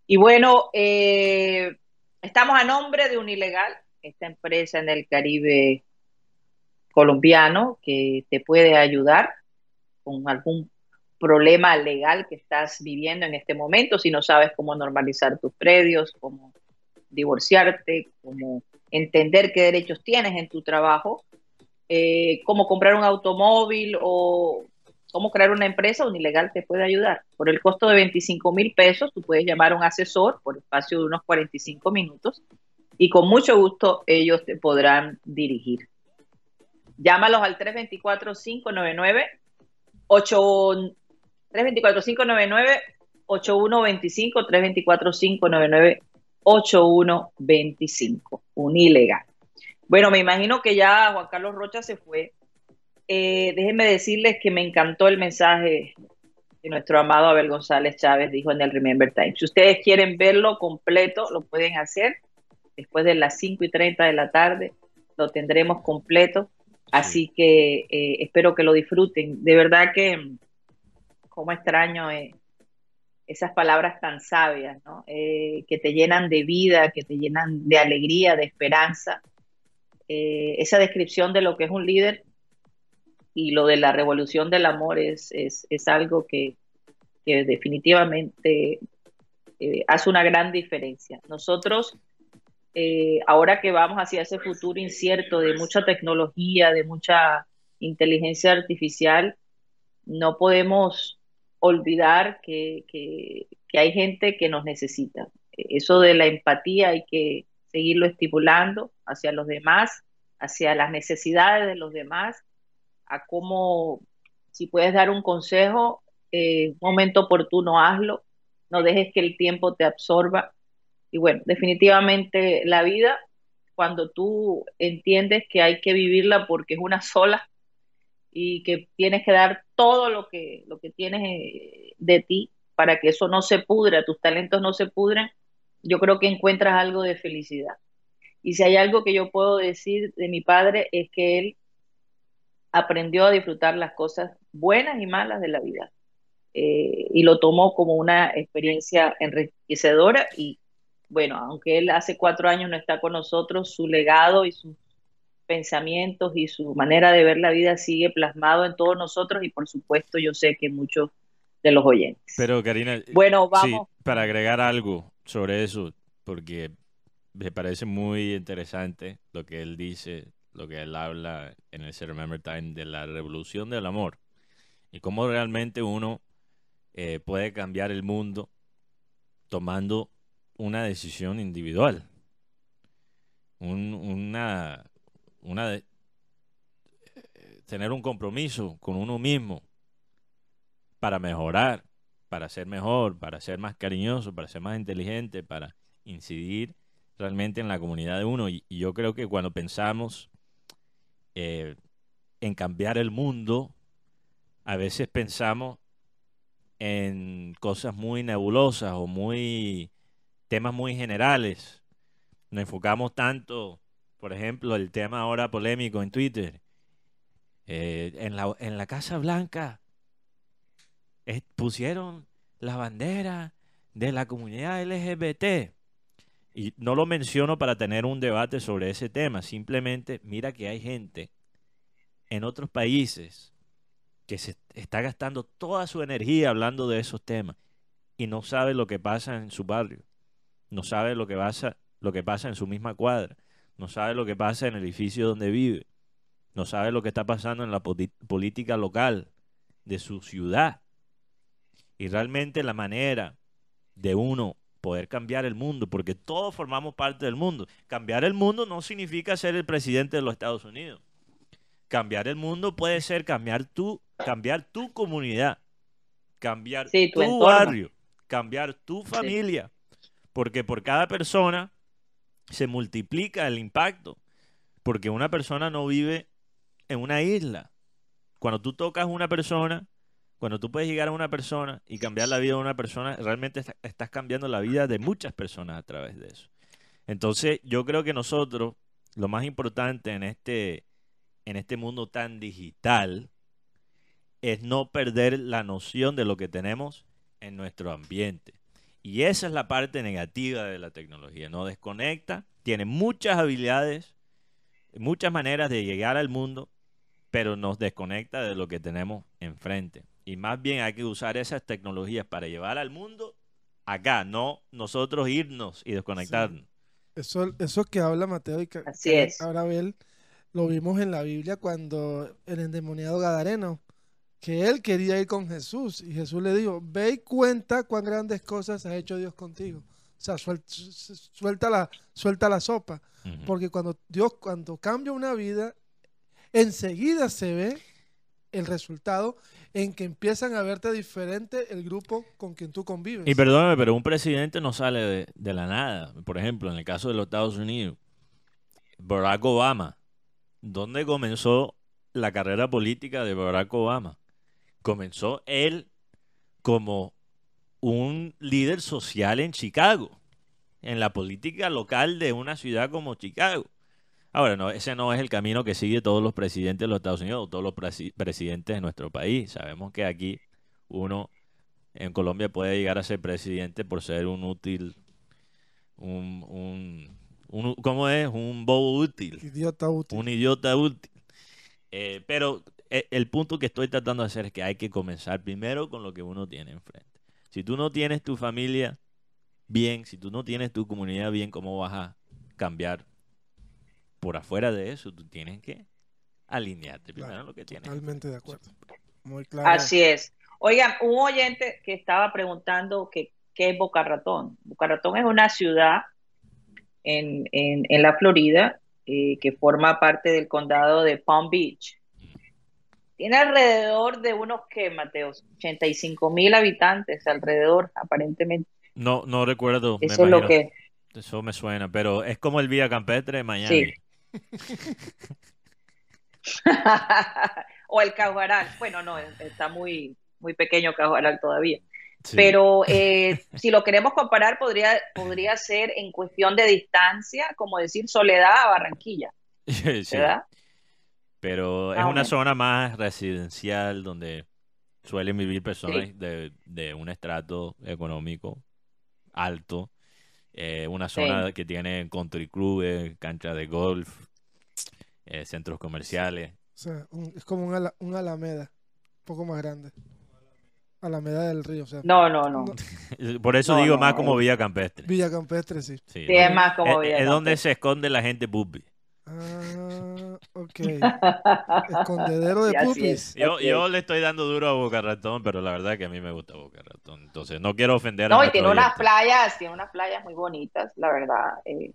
Y bueno, eh, estamos a nombre de un ilegal, esta empresa en el Caribe colombiano que te puede ayudar con algún problema legal que estás viviendo en este momento, si no sabes cómo normalizar tus predios, cómo divorciarte, cómo entender qué derechos tienes en tu trabajo, eh, cómo comprar un automóvil o cómo crear una empresa, un ilegal te puede ayudar. Por el costo de 25 mil pesos, tú puedes llamar a un asesor por espacio de unos 45 minutos y con mucho gusto ellos te podrán dirigir. Llámalos al 324-599 324-599 8125 324-599 8125, un ilegal. Bueno, me imagino que ya Juan Carlos Rocha se fue. Eh, déjenme decirles que me encantó el mensaje que nuestro amado Abel González Chávez dijo en el Remember Time. Si ustedes quieren verlo completo, lo pueden hacer después de las 5 y 30 de la tarde. Lo tendremos completo. Así que eh, espero que lo disfruten. De verdad que, como extraño eh, esas palabras tan sabias, ¿no? Eh, que te llenan de vida, que te llenan de alegría, de esperanza. Eh, esa descripción de lo que es un líder y lo de la revolución del amor es, es, es algo que, que definitivamente eh, hace una gran diferencia. Nosotros, ahora que vamos hacia ese futuro incierto de mucha tecnología, de mucha inteligencia artificial, no podemos olvidar que, que, hay gente que nos necesita. Eso de la empatía hay que seguirlo estimulando hacia los demás, hacia las necesidades de los demás, a cómo, si puedes dar un consejo, eh, momento oportuno, hazlo, no dejes que el tiempo te absorba. Y bueno, definitivamente la vida, cuando tú entiendes que hay que vivirla porque es una sola, y que tienes que dar todo lo que, lo que tienes eh, de ti para que eso no se pudra, tus talentos no se pudren, yo creo que encuentras algo de felicidad. Y si hay algo que yo puedo decir de mi padre es que él aprendió a disfrutar las cosas buenas y malas de la vida. Eh, y lo tomó como una experiencia enriquecedora y bueno, aunque él hace cuatro años no está con nosotros, su legado y su pensamientos y su manera de ver la vida sigue plasmado en todos nosotros y por supuesto yo sé que muchos de los oyentes. Pero Karina, bueno, vamos. Sí, para agregar algo sobre eso, porque me parece muy interesante lo que él dice, lo que él habla en ese Remember Time de la revolución del amor y cómo realmente uno eh, puede cambiar el mundo tomando una decisión individual. Un, una, una de, tener un compromiso con uno mismo para mejorar, para ser mejor, para ser más cariñoso, para ser más inteligente, para incidir realmente en la comunidad de uno. Y, yo creo que cuando pensamos eh, en cambiar el mundo, a veces pensamos en cosas muy nebulosas o muy temas muy generales. Nos enfocamos tanto por ejemplo, el tema ahora polémico en Twitter. Eh, en, la, en la Casa Blanca eh, pusieron la bandera de la comunidad LGBT. Y no lo menciono para tener un debate sobre ese tema. Simplemente mira que hay gente en otros países que se está gastando toda su energía hablando de esos temas y no sabe lo que pasa en su barrio, no sabe lo que pasa, lo que pasa en su misma cuadra no sabe lo que pasa en el edificio donde vive, no sabe lo que está pasando en la política local de su ciudad. Y realmente la manera de uno poder cambiar el mundo, porque todos formamos parte del mundo. Cambiar el mundo no significa ser el presidente de los Estados Unidos. Cambiar el mundo puede ser cambiar tu, cambiar tu comunidad, cambiar tu, barrio, cambiar tu familia. Porque por cada persona se multiplica el impacto, porque una persona no vive en una isla. Cuando tú tocas a una persona, cuando tú puedes llegar a una persona y cambiar la vida de una persona, realmente estás cambiando la vida de muchas personas a través de eso. Entonces, yo creo que nosotros lo más importante en este, en este mundo tan digital es no perder la noción de lo que tenemos en nuestro ambiente. Y esa es la parte negativa de la tecnología. No desconecta, tiene muchas habilidades, muchas maneras de llegar al mundo, pero nos desconecta de lo que tenemos enfrente. Y más bien hay que usar esas tecnologías para llevar al mundo acá, no nosotros irnos y desconectarnos. Eso, eso que habla Mateo y que, Así es. ahora él lo vimos en la Biblia cuando el endemoniado Gadareno, que él quería ir con Jesús y Jesús le dijo, ve y cuenta cuán grandes cosas ha hecho Dios contigo. O sea, suel- su- su- suelta la, suelta la sopa. Porque cuando Dios, cuando cambia una vida, enseguida se ve el resultado en que empiezan a verte diferente el grupo con quien tú convives. Y perdóname, pero un presidente no sale de, de la nada. Por ejemplo, en el caso de los Estados Unidos, Barack Obama. ¿Dónde comenzó la carrera política de Barack Obama? Comenzó él como un líder social en Chicago, en la política local de una ciudad como Chicago. Ahora, no, ese no es el camino que sigue todos los presidentes de los Estados Unidos, o todos los presi- presidentes de nuestro país. Sabemos que aquí uno en Colombia puede llegar a ser presidente por ser un útil, un, un, un- ¿cómo es? Un bobo útil, Idiota útil. un idiota útil. Eh, pero el punto que estoy tratando de hacer es que hay que comenzar primero con lo que uno tiene enfrente. Si tú no tienes tu familia bien, si tú no tienes tu comunidad bien, ¿cómo vas a cambiar? Por afuera de eso, tú tienes que alinearte primero Claro, en lo que tienes. Totalmente de acuerdo. Muy claro. Así es. Oigan, un oyente que estaba preguntando que, qué es Boca Ratón. Boca Ratón es una ciudad en, en- en la Florida eh, que forma parte del condado de Palm Beach. Tiene alrededor de unos, ¿qué, Mateos? 85 mil habitantes alrededor, aparentemente. No, no recuerdo. Eso es lo que... Eso me suena, pero es como el Vía Campestre de Miami. Sí. o el Cajuaral. Bueno, no, está muy, muy pequeño Cajuaral todavía. Sí. Pero eh, si lo queremos comparar, podría, podría ser en cuestión de distancia, como decir Soledad a Barranquilla, Sí, ¿verdad? Pero es o una zona más residencial donde suelen vivir personas Sí. de, de un estrato económico alto. Eh, una zona que tiene country clubes, cancha de golf, eh, centros comerciales. O sea, un- es como un, ala- un alameda, un poco más grande. Alameda del Río, o sea. No, no, no. Por eso No, digo no, más como. Villa Campestre. Villa Campestre, sí. Sí, Sí, es donde- más como es- Villa es donde Campestre. se esconde la gente pupi. Ah, ok. Escondedero de pupis. es. Yo, le estoy dando duro a Boca Ratón, pero la verdad que a mí me gusta Boca Ratón. Entonces, no quiero ofender a No, y tiene unas playas, tiene unas playas muy bonitas, la verdad. Eh,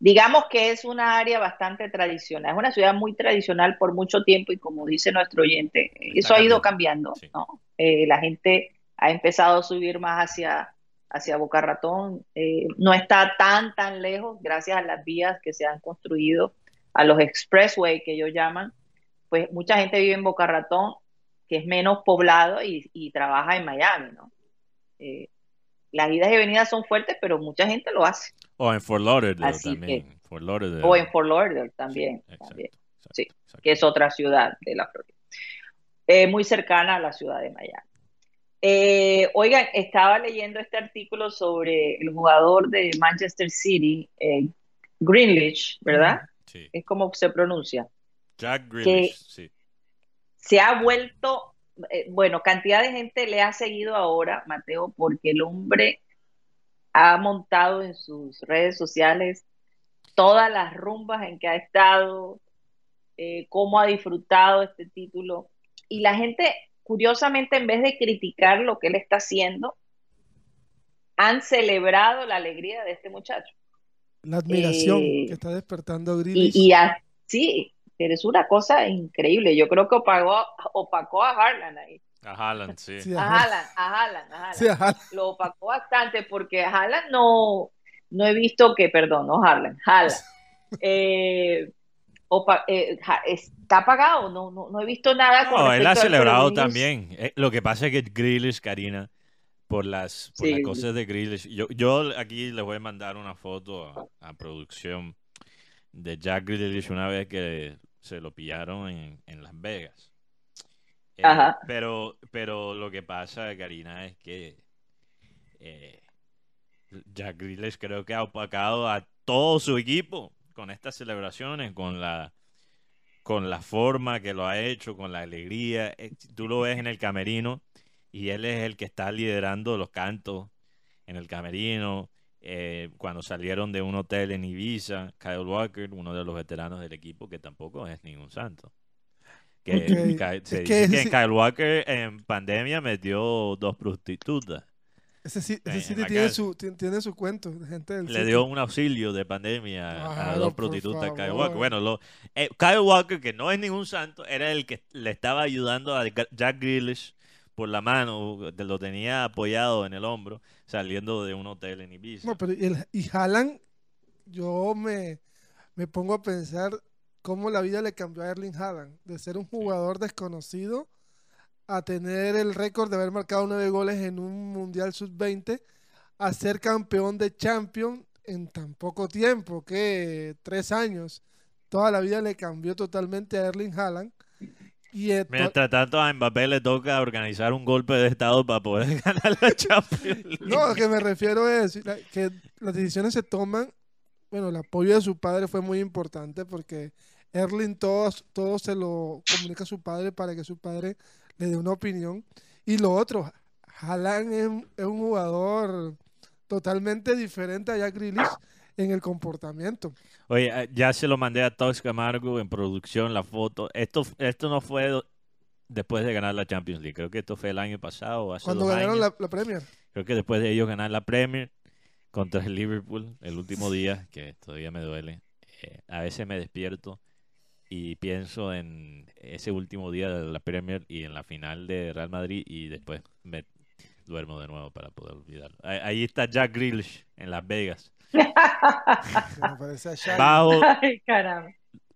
digamos que es una área bastante tradicional, es una ciudad muy tradicional por mucho tiempo y como dice nuestro oyente, Está eso ha ido cambiando, cambiando, sí. ¿no? Eh, la gente ha empezado a subir más hacia, hacia Boca Ratón, eh, no está tan, tan lejos gracias a las vías que se han construido, a los expressway que ellos llaman, pues mucha gente vive en Boca Ratón, que es menos poblado y, y trabaja en Miami, ¿no? Eh, las idas y venidas son fuertes, pero mucha gente lo hace. O en Fort Lauderdale Así también. Fort Lauderdale. O en Fort Lauderdale también, Sí, exacto, también, exacto, sí, exacto. que es otra ciudad de la Florida. Eh, muy cercana a la ciudad de Miami. Eh, oigan, estaba leyendo este artículo sobre el jugador de Manchester City, eh, Greenwich, ¿verdad? Sí. Es como se pronuncia. Jack Grealish, sí. se ha vuelto, eh, bueno, cantidad de gente le ha seguido ahora, Mateo, porque el hombre ha montado en sus redes sociales todas las rumbas en que ha estado, eh, cómo ha disfrutado este título. Y la gente, curiosamente, en vez de criticar lo que él está haciendo, han celebrado la alegría de este muchacho. La admiración Eh, que está despertando Y, Grealish. y así, pero es una cosa increíble. Yo creo que opacó, opacó a Harlan ahí. A Haaland, sí. Sí, A. Haaland, a Haaland, a Haaland. Sí. Lo opacó bastante porque Haaland no, no he visto que, perdón, no Haaland, Haaland. Eh, opa- eh, está apagado, no, no, no he visto nada con No, él ha celebrado también. Eh, lo que pasa es que Grealish, Karina, por las, por Sí. las cosas de Grealish, yo, yo aquí les voy a mandar una foto a, a producción de Jack Grealish una vez que se lo pillaron en, en Las Vegas. Eh, Ajá. Pero, pero lo que pasa, Karina, es que eh, Jack Grealish creo que ha opacado a todo su equipo con estas celebraciones, con la con la forma que lo ha hecho, con la alegría. Eh, Tú lo ves en el camerino y él es el que está liderando los cantos en el camerino. Eh, cuando salieron de un hotel en Ibiza, Kyle Walker, uno de los veteranos del equipo, que tampoco es ningún santo. Que, Ok, Ky- se es dice que Kyle Walker en pandemia metió dos prostitutas. Ese, sí- ese la tiene su, ti- tiene su cuento, gente del Le City. dio un auxilio de pandemia a dos prostitutas Kyle. Walker. Bueno, lo, eh, Kyle Walker, que no es ningún santo, era el que le estaba ayudando a Jack Grealish por la mano, lo tenía apoyado en el hombro, saliendo de un hotel en Ibiza. No, pero el, y Haaland, yo me, me pongo a pensar cómo la vida le cambió a Erling Haaland, de ser un jugador desconocido a tener el récord de haber marcado nueve goles en un Mundial Sub-20, a ser campeón de Champions en tan poco tiempo, que tres años. Toda la vida le cambió totalmente a Erling Haaland. Y Mientras tanto, a Mbappé le toca organizar un golpe de estado para poder ganar la Champions League. No, lo que me refiero es que las decisiones se toman. Bueno, el apoyo de su padre fue muy importante porque Erling todo, todo se lo comunica a su padre para que su padre le dé una opinión. Y lo otro, Haaland es, un- es un jugador totalmente diferente a Jack Grealish en el comportamiento. Oye, eh, ya se lo mandé a Tox Camargo en producción la foto. Esto, esto no fue después de ganar la Champions League. Creo que esto fue el año pasado hace Cuando dos ganaron años. la, la Premier. Creo que después de ellos ganar la Premier contra el Liverpool el último día, que todavía me duele, eh, a veces me despierto y pienso en ese último día de la Premier y en la final de Real Madrid y después me duermo de nuevo para poder olvidarlo. Ahí, ahí está Jack Grealish en Las Vegas. que me parece a Shaggy. Bajo Ay,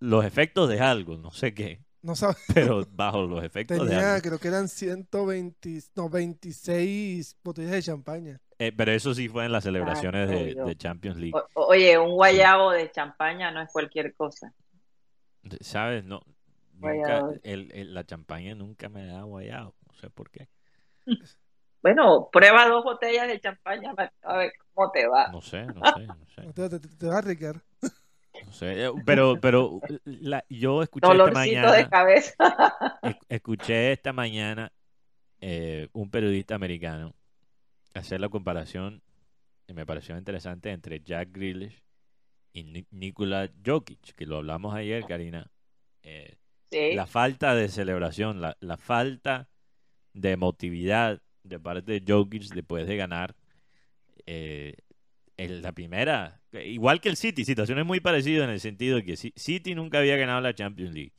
los efectos de algo, no sé qué, No sabe. pero bajo los efectos de Tenía, algo. creo que eran 120, no, 26 botellas de champaña. Eh, pero eso sí fue en las celebraciones de, de Champions League. O- oye, un guayabo de champaña no es cualquier cosa. ¿Sabes? No, nunca, Guayabo. el, el- la champaña nunca me da guayado. No sé por qué. Bueno, prueba dos botellas de champaña a ver cómo te va. No sé, no sé, no sé. Te, te- te va a ricar. no sé. Eh, Pero, pero la- yo escuché esta Dolorcito de mañana, cabeza. es- escuché esta mañana eh, un periodista americano hacer la comparación y me pareció interesante entre Jack Grealish y Ni- Nikola Jokic, que lo hablamos ayer, Karina. Eh, Sí. la falta de celebración, la, la falta de emotividad de parte de Jokic después de ganar eh, en la primera, igual que el City, situaciones muy parecidas en el sentido de que Ci- City nunca había ganado la Champions League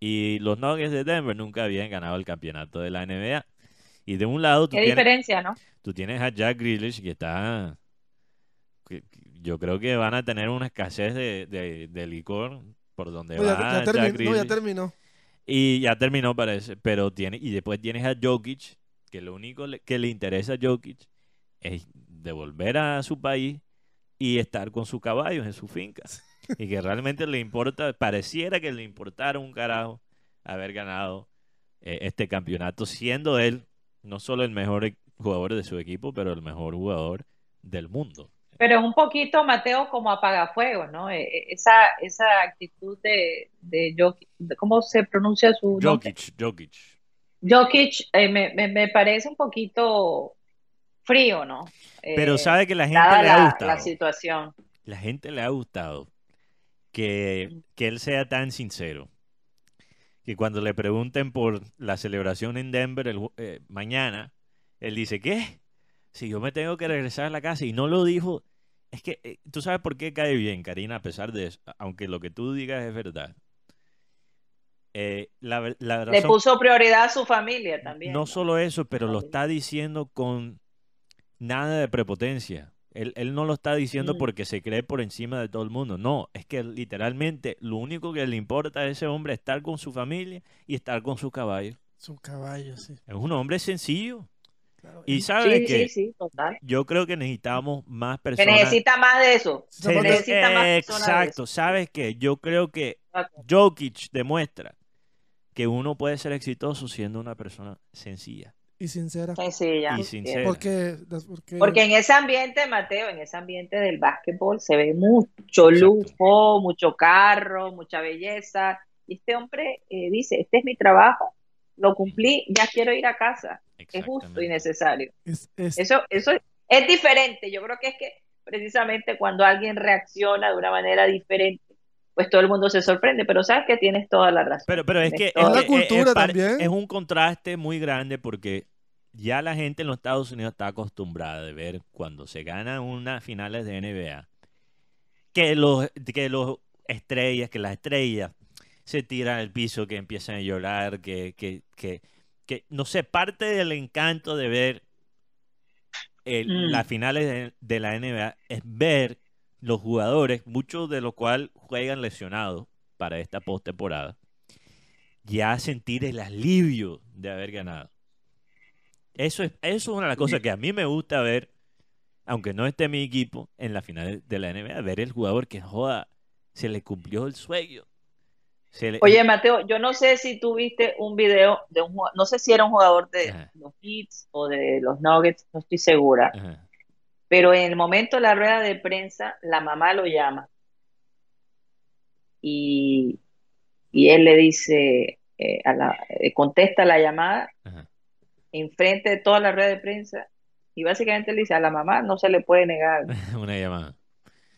y los Nuggets de Denver nunca habían ganado el campeonato de la NBA. Y de un lado tú Qué tienes, diferencia, ¿no? tú tienes a Jack Grealish que está, que- que yo creo que van a tener una escasez de, de- de licor por donde No, ya, va ya Jack termi- no, ya terminó. Y ya terminó, parece. Pero tiene, y después tienes a Jokic, que lo único le- que le interesa a Jokic es devolver a su país y estar con sus caballos en su finca. Y que realmente le importa, pareciera que le importara un carajo haber ganado eh, este campeonato, siendo él no solo el mejor e- jugador de su equipo, pero el mejor jugador del mundo. Pero es un poquito, Mateo, como apagafuegos, ¿no? Eh, eh, Esa, esa actitud de, de Jokic, ¿cómo se pronuncia su nombre? Jokic, Jokic. Eh, me, me, me parece un poquito frío, ¿no? Pero Eh, sabe que la gente le ha gustado. la situación. la gente le ha gustado que, que él sea tan sincero. Que cuando le pregunten por la celebración en Denver el eh, mañana, él dice, ¿qué? Si yo me tengo que regresar a la casa y no lo dijo, es que eh, tú sabes por qué cae bien, Karina, a pesar de eso, aunque lo que tú digas es verdad. Eh, la, Le puso prioridad a su familia también. no solo eso, pero lo está diciendo con nada de prepotencia. Él, él no lo está diciendo Mm. porque se cree por encima de todo el mundo. No, es que literalmente lo único que le importa a ese hombre es estar con su familia y estar con sus caballos. Su caballo, sí. Es un hombre sencillo. Y sabes Sí, que sí, sí, total. yo creo que necesitamos más personas. necesita más de eso. Se Se ne- necesita más personas de Exacto, ¿sabes qué? Yo creo que Jokic demuestra que uno puede ser exitoso siendo una persona sencilla. Y sincera. Sencilla. Y sincera. Porque, porque, Porque en ese ambiente, Mateo, en ese ambiente del básquetbol se ve mucho lujo, mucho carro, mucha belleza. Y este hombre eh, dice, este es mi trabajo, lo cumplí, ya quiero ir a casa. Es justo y necesario. es- es- Eso, eso es diferente. Yo creo que es que precisamente cuando alguien reacciona de una manera diferente, pues todo el mundo se sorprende. Pero sabes que tienes toda la razón. Pero, pero es que Tienes toda- es, es- es par- es un contraste muy grande porque ya la gente en los Estados Unidos está acostumbrada de ver cuando se ganan unas finales de NBA que los, que los estrellas, que las estrellas se tiran al piso, que empiezan a llorar, que, que, que, que no sé, parte del encanto de ver el- Mm. las finales de, de la NBA es ver los jugadores, muchos de los cuales juegan lesionados para esta postemporada, ya sentir el alivio de haber ganado. Eso es, eso es una de las cosas que a mí me gusta ver, aunque no esté mi equipo en la final de la NBA, ver el jugador que joda, se le cumplió el sueño. Se le- Oye, Mateo, yo no sé si tú viste un video de un jugador, no sé si era un jugador de los Heats o de los Nuggets, no estoy segura, Ajá. Pero en el momento de la rueda de prensa, la mamá lo llama y, y él le dice, eh, a la, eh, contesta la llamada enfrente de toda la rueda de prensa y básicamente le dice a la mamá no se le puede negar una llamada.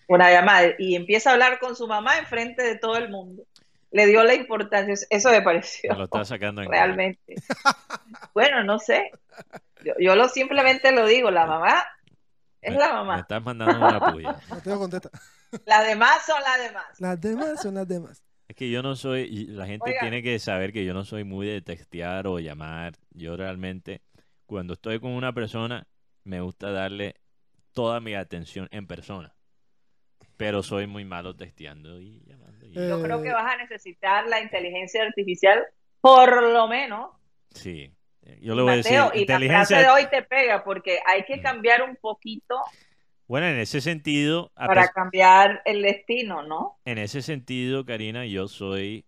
una llamada y empieza a hablar con su mamá enfrente de todo el mundo. Le dio la importancia, eso me pareció Me lo está sacando en realmente. Bueno, no sé. Yo, yo lo simplemente lo digo, la mamá es la Me mamá. estás mandando una puya. Mateo contesta. Las demás son las demás. Las demás son las demás. Es que yo no soy, la gente Oiga. tiene que saber que yo no soy muy de textear o llamar. Yo realmente, cuando estoy con una persona, me gusta darle toda mi atención en persona. Pero soy muy malo texteando y llamando. y- Yo creo que vas a necesitar la inteligencia artificial por lo menos. Sí. Yo le voy a decir, Mateo, y la frase de hoy te pega porque hay que cambiar un poquito Bueno, en ese sentido, para pes- cambiar el destino, ¿no? en ese sentido, Karina, yo soy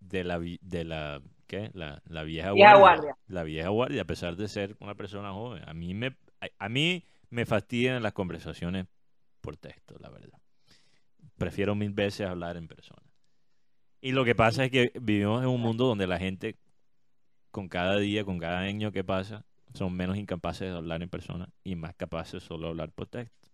de la, de la, ¿qué? La, la vieja, Vieja guardia. guardia. La vieja guardia, a pesar de ser una persona joven. A mí me, a, a mí me fastidian las conversaciones por texto, la verdad. Prefiero mil veces hablar en persona. Y lo que pasa es que vivimos en un mundo donde la gente, con cada día, con cada año que pasa, son menos incapaces de hablar en persona y más capaces solo de hablar por texto.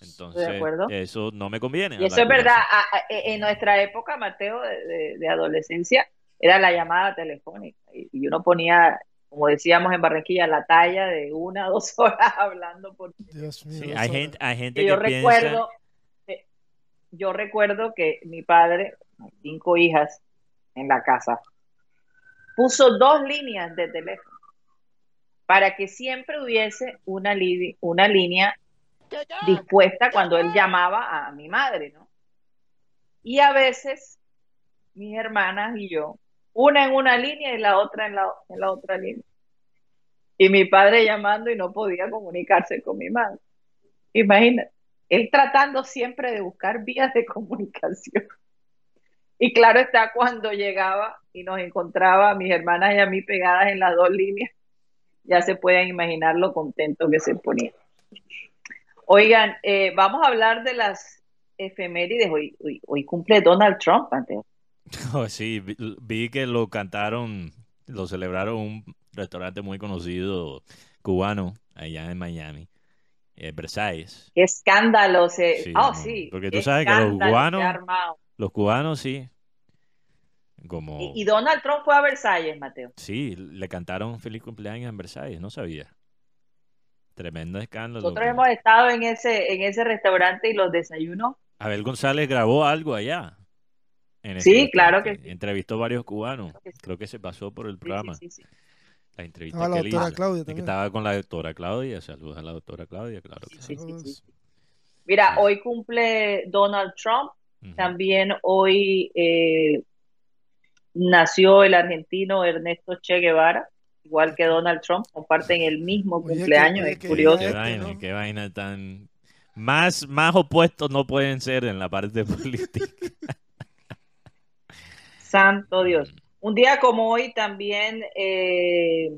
Entonces, eso no me conviene. Y eso es verdad. A- a- en nuestra época, Mateo, de, de- de adolescencia, era la llamada telefónica. Y, y uno ponía, como decíamos en Barranquilla, la talla de una o dos horas hablando por Dios mío. Sí, hay horas. gente, hay gente Y que yo piensa, recuerdo, yo recuerdo que mi padre, cinco hijas en la casa, puso dos líneas de teléfono para que siempre hubiese una, una línea dispuesta cuando él llamaba a mi madre, ¿no? Y a veces mis hermanas y yo, una en una línea y la otra en la, en la otra línea. Y mi padre llamando y no podía comunicarse con mi madre. Imagínate, él tratando siempre de buscar vías de comunicación. Y claro está cuando llegaba y nos encontraba a mis hermanas y a mí pegadas en las dos líneas, ya se pueden imaginar lo contento que se ponía. Oigan, eh, vamos a hablar de las efemérides. Hoy, hoy, hoy cumple Donald Trump, Mateo. Oh, sí, vi, vi que lo cantaron, lo celebraron un restaurante muy conocido cubano allá en Miami, eh, Versailles. Qué escándalo se... Sí, no, sí. porque tú sabes que los cubanos. Los cubanos sí, como, Y, y Donald Trump fue a Versalles, Mateo. sí, le cantaron feliz cumpleaños en Versailles, no sabía. Tremendo escándalo. Nosotros hemos estado en ese, en ese restaurante y los desayunos. Abel González grabó algo allá. en Sí, restaurante. claro que sí. Entrevistó varios cubanos. Creo que se pasó por el programa. Sí, sí, sí. La entrevista Estaba la que doctora. Claudia que también. estaba con la doctora Claudia. Saludos a la doctora Claudia, claro. que Sí, sí. sí, sí, sí. Mira, hoy cumple Donald Trump. También hoy eh, nació el argentino Ernesto Che Guevara. igual que Donald Trump, comparten el mismo Oye, cumpleaños, qué- es qué curioso. Qué vaina, qué vaina tan... Más, más opuestos no pueden ser en la parte política. Santo Dios. Un día como hoy también eh,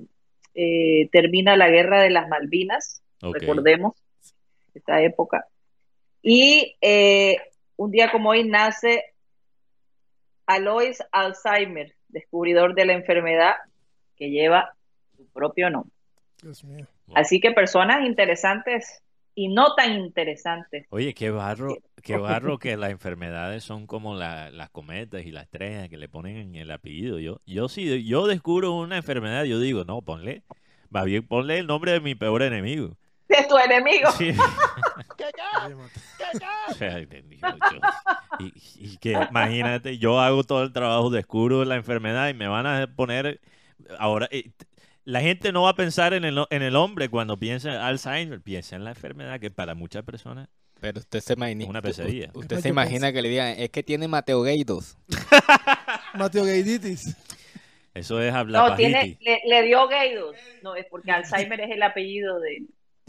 eh, termina la guerra de las Malvinas, recordemos esta época. Y eh, un día como hoy nace Alois Alzheimer, descubridor de la enfermedad que lleva su propio nombre. Dios mío. Así que personas interesantes y no tan interesantes. Oye, qué barro, qué barro que las enfermedades son como la- las cometas y las estrellas que le ponen en el apellido. Yo, yo si yo descubro una enfermedad, yo digo, no, ponle, va bien, ponle el nombre de mi peor enemigo. De tu enemigo. Sí. Y, y que imagínate, yo hago todo el trabajo, descubro la enfermedad y me van a poner ahora eh, la gente no va a pensar en el, en el hombre cuando piensa en Alzheimer, piensa en la enfermedad que para muchas personas Pero usted se imagina, Una pesadilla. usted se imagina que le digan, es que tiene Mateo Gaidos. Mateo Gaiditis. eso es hablar No, tiene, le, le dio Gaidos. No, es porque Alzheimer es el apellido de,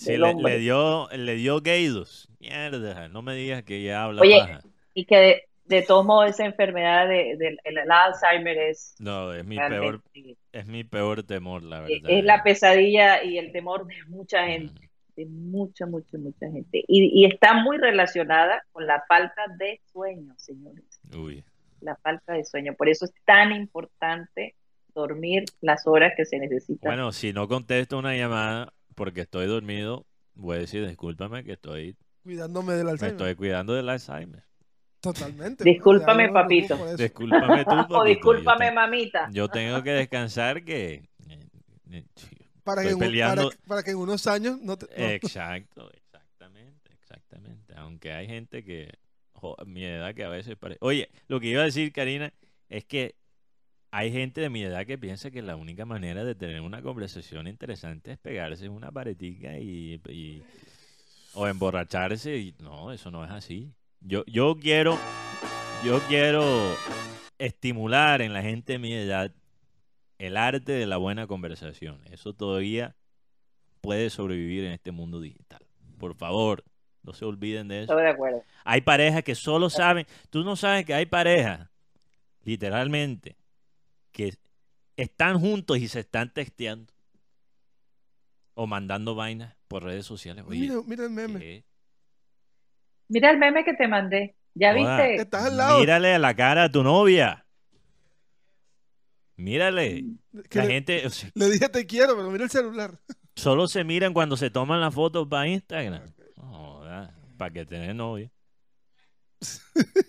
Sí, del le, dio le dio Gaidos. Mierda, no me digas que ya habla Oye, paja. y que de, de todos modos esa enfermedad de, de- el Alzheimer es No, es mi peor es mi peor temor, la verdad. es la pesadilla y el temor de mucha gente, de mucha, mucha, mucha gente. Y, y está muy relacionada con la falta de sueño, señores. Uy. La falta de sueño. Por eso es tan importante dormir las horas que se necesitan. Bueno, si no contesto una llamada porque estoy dormido, voy a decir, discúlpame que estoy Cuidándome del me Alzheimer. estoy cuidando del Alzheimer. Totalmente. Discúlpame, no me papito. Discúlpame tú, papito, o yo discúlpame, te- mamita. Yo tengo que descansar que eh, eh, Para que, un- para que en unos años no te... no. Exacto, exactamente, exactamente. Aunque hay gente que, jo, mi edad que a veces parece... Oye, lo que iba a decir, Karina, es que hay gente de mi edad que piensa que la única manera de tener una conversación interesante es pegarse en una paretica y, y- o emborracharse y no, eso no es así. Yo, yo quiero, yo quiero estimular en la gente de mi edad el arte de la buena conversación. Eso todavía puede sobrevivir en este mundo digital. Por favor, no se olviden de eso. Estoy de acuerdo. Hay parejas que solo saben, tú no sabes que hay parejas, literalmente, que están juntos y se están texteando o mandando vainas por redes sociales. Oye, Mira, mira el meme. ¿qué? Mira el meme que te mandé. ¿Ya viste? Estás al lado. Mírale a la cara a tu novia. Mírale. Que La le, gente o sea, le dije te quiero, pero mira el celular. solo se miran cuando se toman las fotos para Instagram. para que tenés novia.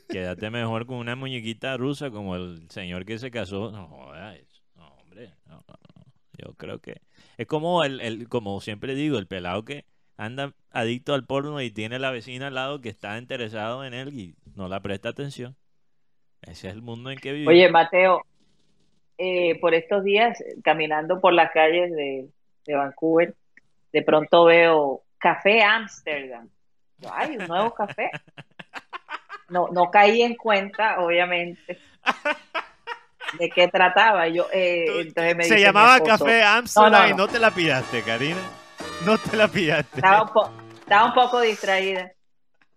Quédate mejor con una muñequita rusa como el señor que se casó. No jodas, no, hombre. no, no, no. Yo creo que es como el, el, como siempre digo, el pelado que anda adicto al porno y tiene la vecina al lado que está interesado en él y no la presta atención. Ese es el mundo en que vivimos. Oye, Mateo, eh, por estos días, caminando por las calles de, de Vancouver, de pronto veo Café Amsterdam. Yo, Ay, un nuevo café. No, no caí en cuenta, obviamente, de qué trataba. Yo, eh, entonces me Se dice llamaba Café "No, Amsterdam no, y no". te la pillaste, Karina. No te la pillaste. Estaba un, po- estaba un poco distraída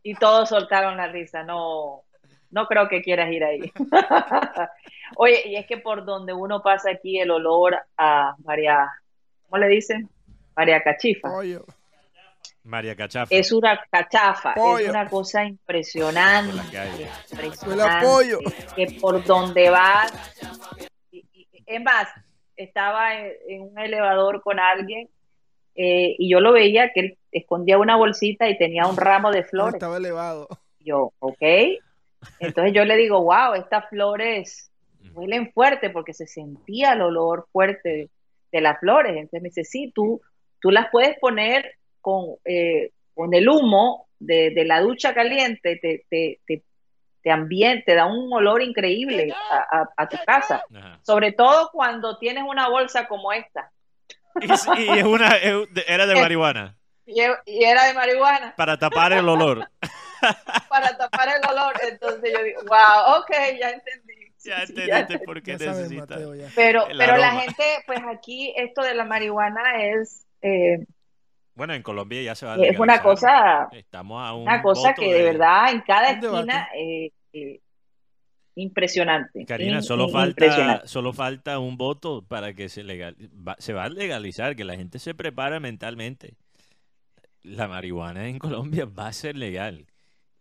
y todos soltaron la risa. No, no creo que quieras ir ahí. Oye, y es que por donde uno pasa aquí el olor a María, ¿cómo le dicen? María Cachifa. Pollo. María Cachafa. Es una cachafa, es Pollo. una cosa Por impresionante. la calle. impresionante, pollo. Que por donde vas, es más, estaba en, en un elevador con alguien eh, y yo lo veía que él escondía una bolsita y tenía un ramo de No, flores. estaba elevado. Yo, ok. Entonces yo le digo, wow, estas flores huelen fuerte porque se sentía el olor fuerte de, de las flores. Entonces me dice, sí, tú, tú las puedes poner con, eh, con el humo de, de la ducha caliente, te, te, te, te ambien- te da un olor increíble a, a- a tu casa. Ajá. Sobre todo cuando tienes una bolsa como esta. Y, y es una, era de marihuana. Y, y era de marihuana. Para tapar el olor. para tapar el olor. Entonces yo digo, wow, ok, ya entendí. Ya Sí, entendiste por qué necesitas. Pero, pero la gente, pues aquí esto de la marihuana es, eh, Bueno, en Colombia ya se va a es una legalizar. cosa, Estamos a un una cosa que de verdad en cada esquina eh, eh, impresionante. Karina, in- solo in- falta, impresionante. solo falta un voto para que se legal, va- se va a legalizar, que la gente se prepara mentalmente. La marihuana en Colombia va a ser legal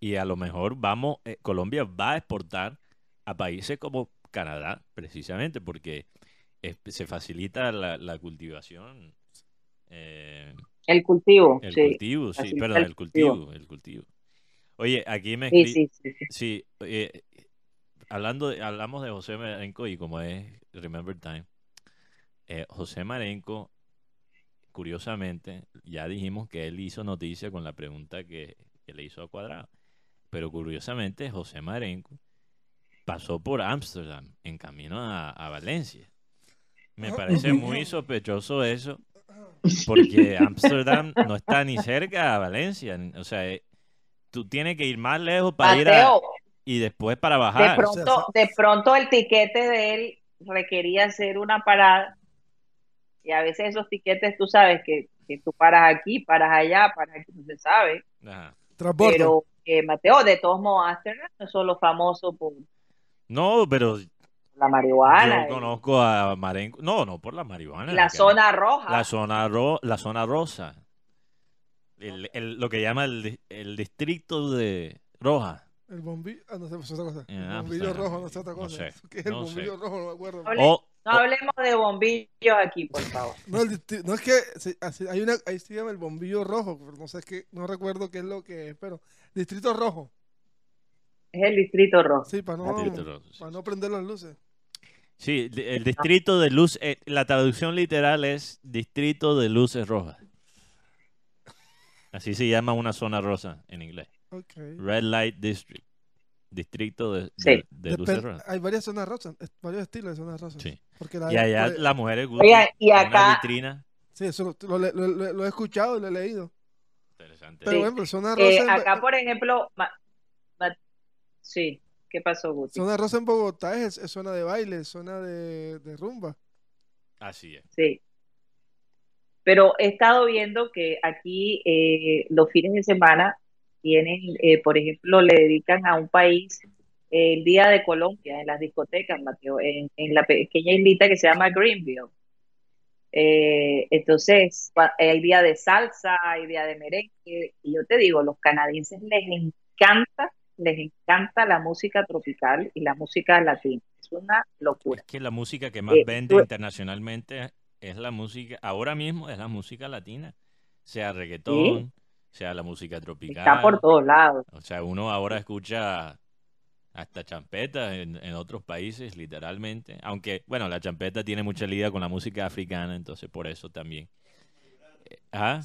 y a lo mejor vamos, eh, Colombia va a exportar a países como Canadá, precisamente porque eh, se facilita la, la cultivación. eh, El cultivo, el sí. cultivo, sí, perdón, el cultivo, el cultivo. Oye, aquí me Sí, escri- sí, sí, sí. Sí, eh, hablando de- hablamos de José Marenco y como es Remember Time, eh, José Marenco, curiosamente, ya dijimos que él hizo noticia con la pregunta que, que le hizo a Cuadrado, pero curiosamente José Marenco pasó por Ámsterdam en camino a, a Valencia. Me parece muy sospechoso eso, porque Ámsterdam no está ni cerca a Valencia, o sea, eh, tú tienes que ir más lejos para ir a, Mateo, y después para de bajar. de pronto el tiquete de él requería hacer una parada y a veces esos tiquetes tú sabes que, que tú paras aquí, paras allá, paras aquí, no se sabe. Ajá. Pero eh, Mateo, de todos modos, Amsterdam no es solo famoso por No, pero la marihuana, yo conozco a Marenco. No, no por la marihuana. la que- zona roja. La zona, ro- la zona rosa. El- el- lo que llama el, el distrito de Roja. El bombillo. Ah, no sé, pues es otra cosa. En El bombillo Amsterdam. rojo, no sé otra No cosa. sé, ¿Qué es el no sé. bombillo rojo? No me acuerdo. Hable- no hablemos de bombillos aquí, por favor. No, el no es que así- hay una, ahí se llama el bombillo rojo, pero no sé qué, no recuerdo qué es lo que es, pero distrito rojo. Es el distrito rojo. Sí, para no, Distrito rojo, sí, para no prender las luces. Sí, el distrito de luz, eh, la traducción literal es distrito de luces rojas. Así se llama una zona rosa en inglés. Red Light District. Distrito de, de- Sí. de luces Depen- rojas. hay varias zonas rosas, varios estilos de zonas rosas. Sí. Porque la, Y allá pues, las mujeres gustan y una acá- vitrina. Sí, eso lo, lo- lo- lo- lo he escuchado y lo he leído. Interesante. Pero Sí. bueno, zona Eh, rosa, en, acá, por ejemplo, ma- ma- sí, ¿qué pasó, Guti? zona rosa en Bogotá es, es zona de baile, es zona de, de rumba. Así es. Sí. Pero he estado viendo que aquí eh, los fines de semana tienen, eh, por ejemplo, le dedican a un país eh, el Día de Colombia en las discotecas, Mateo, en, en la pequeña islita que se llama Greenville. Eh, entonces, hay día de salsa, hay día de merengue, y yo te digo, los canadienses les encanta, les encanta la música tropical y la música latina. Es una locura. Es que la música que más Eh, vende tú- internacionalmente es la música, ahora mismo es la música latina, sea reggaetón, sea la música tropical. Está por todos lados. O sea, uno ahora escucha hasta champeta en, en otros países, literalmente. Aunque, bueno, la champeta tiene mucha liga con la música africana, entonces por eso también. Eh, ¿Ah?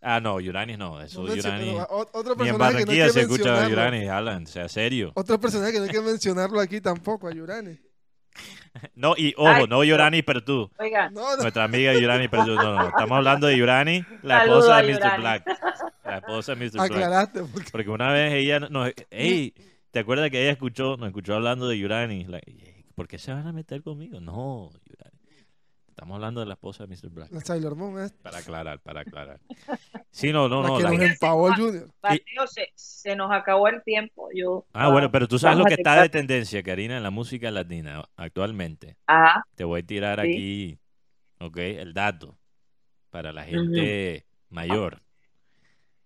Ah, no, Yuranis no, eso no o- otro Ni en personaje que no hay que se escucha. Yuranis, Alan, sea serio. Otro personaje que no hay que mencionarlo aquí tampoco, a Yurani. No, y ojo, Ay, no Yuranis Pertú. Oigan, No, no. Nuestra amiga Yurani Pertú. No, no, estamos hablando de Yurani, la Saludo esposa de Mr. Yurani. Black. La esposa de Mr. Black. Aclaraste. Porque... Porque una vez ella nos... Ey, ¿te acuerdas que ella escuchó, nos escuchó hablando de Yurani? La- ¿Por qué se van a meter conmigo? No, Yurani. Estamos hablando de la esposa de Mr. Black. La Sailor Moon es Para aclarar, para aclarar. Sí, no, no, la no. que la- nos empavó el Junior. Mateo, se, se nos acabó el tiempo. Yo, Ah, bueno, pero tú sabes lo que está de tendencia, Karina, en la música latina actualmente. Ajá, Te voy a tirar Sí. aquí, ok, el dato para la gente mayor.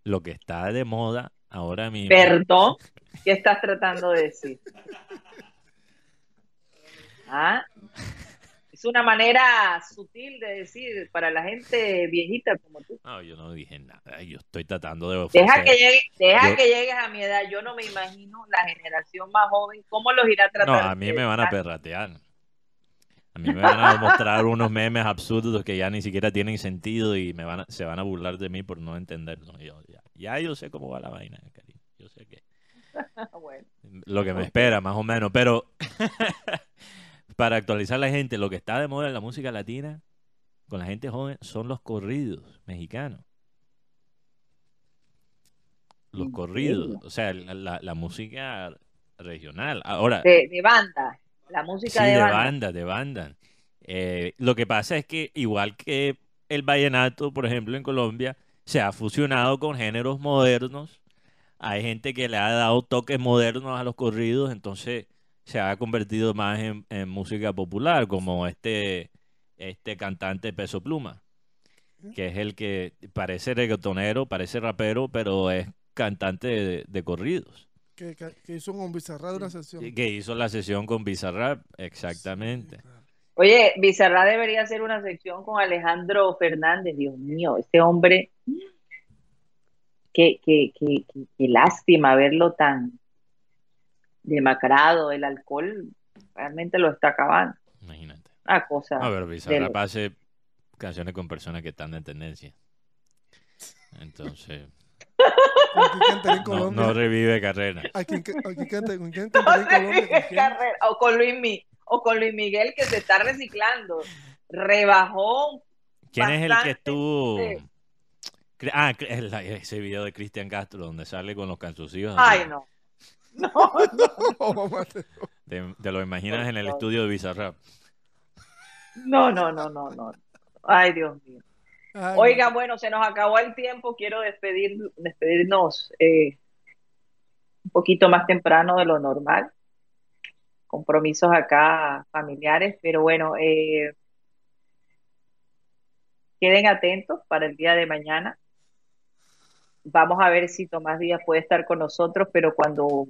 Lo que está de moda ahora mismo. perdón, ¿qué estás tratando de decir? ¿Ah? Es una manera sutil de decir para la gente viejita como tú. No, yo no dije nada. Yo estoy tratando de ofrecer. Deja que, llegue, deja Yo- que llegues a mi edad. Yo no me imagino la generación más joven, cómo los irá a No, tratar. a mí me van a perratear. A mí me van a mostrar unos memes absurdos que ya ni siquiera tienen sentido y me van a- se van a burlar de mí por no entenderlo. Yo, ya, ya yo sé cómo va la vaina, cariño. Yo sé que Bueno, lo que me espera, más o menos. Pero para actualizar a la gente, lo que está de moda en la música latina con la gente joven son los corridos mexicanos. Los corridos, o sea, la, la- la música regional. Ahora, De, de banda, la música sí, de de banda. banda, de banda. Eh, lo que pasa es que igual que el vallenato, por ejemplo, en Colombia, se ha fusionado con géneros modernos. Hay gente que le ha dado toques modernos a los corridos, entonces se ha convertido más en, en música popular, como este, este cantante Peso Pluma, que es el que parece reggaetonero, parece rapero, pero es cantante de, de corridos. Que, que- que hizo un Bizarrap de una sesión. Que hizo la sesión con Bizarrap, exactamente. Oye, Bizarra debería hacer una sección con Alejandro Fernández. Dios mío, este hombre, qué, qué, qué, qué- qué lástima verlo tan demacrado. El alcohol realmente lo está acabando. Imagínate. Una cosa. A ver, de Bizarrap hace canciones con personas que están en tendencia. Entonces, ¿Con quién cantaría en no, Colombia? no revive carrera. ¿A quién, ca- a quién canta- ¿Con quién cantaría en Colombia? Carrera, o con Luis Mi- o con Luis Miguel que se está reciclando. Rebajó. ¿Quién es el que estuvo? sí. Ah, ese video de Cristian Castro donde sale con los cansucillos. Ay, no. No, Oh, Mateo. Te, te lo imaginas en el estudio de Bizarrap. no, no, no, no, no. Ay, Dios mío. Ay, Oiga, bueno, se nos acabó el tiempo. Quiero despedir, despedirnos eh, un poquito más temprano de lo normal. Compromisos acá familiares, pero bueno, eh, queden atentos para el día de mañana. Vamos a ver si Tomás Díaz puede estar con nosotros, pero cuando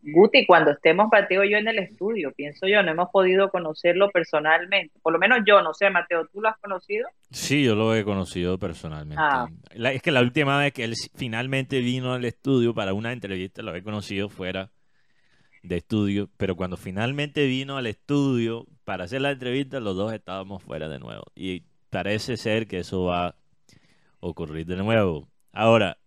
Guti, cuando estemos Mateo y yo en el estudio, pienso yo, no hemos podido conocerlo personalmente. Por lo menos yo, no sé, Mateo, ¿tú lo has conocido? Sí, yo lo he conocido personalmente. Ah. La- es que la última vez que él finalmente vino al estudio para una entrevista, lo he conocido fuera de estudio, pero cuando finalmente vino al estudio para hacer la entrevista, los dos estábamos fuera de nuevo. Y parece ser que eso va a ocurrir de nuevo. Ahora,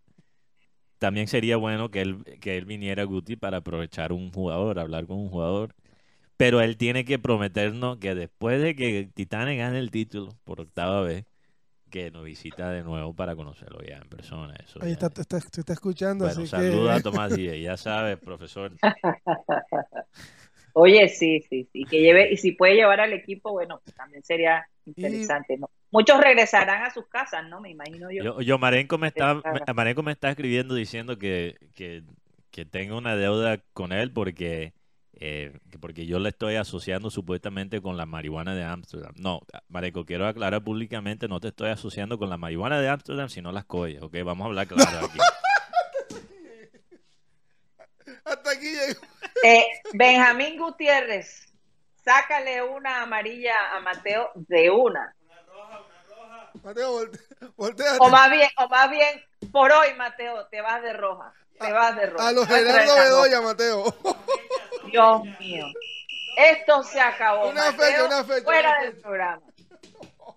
también sería bueno que él, que él viniera Guti para aprovechar un jugador, hablar con un jugador. Pero él tiene que prometernos que después de que Titanes gane el título por octava vez, que nos visita de nuevo para conocerlo ya en persona. Eso Ahí está, te está, te está escuchando, Bueno, así saluda a. Tomás Díaz, ya sabes, profesor. Oye, sí, sí, sí, que lleve, y si puede llevar al equipo, bueno, pues también sería interesante, ¿no? Muchos regresarán a sus casas, ¿no? Me imagino yo. Yo, yo Marenco me está, Marenco me está escribiendo diciendo que, que, que tengo una deuda con él porque, eh, que porque yo le estoy asociando supuestamente con la marihuana de Ámsterdam. No, Marenco, quiero aclarar públicamente, no te estoy asociando con la marihuana de Ámsterdam, sino las collas, ¿ok? Vamos a hablar claro aquí. Hasta aquí llegó. Eh, Benjamín Gutiérrez, sácale una amarilla a Mateo de una. Mateo, volte- volteate. O más bien, o más bien, por hoy, Mateo, te vas de roja. Te vas de roja. A los Gerardo roja. Bedoya, Mateo. Dios mío. Esto se acabó. Una Mateo, fecha, una fecha, Fuera una del programa.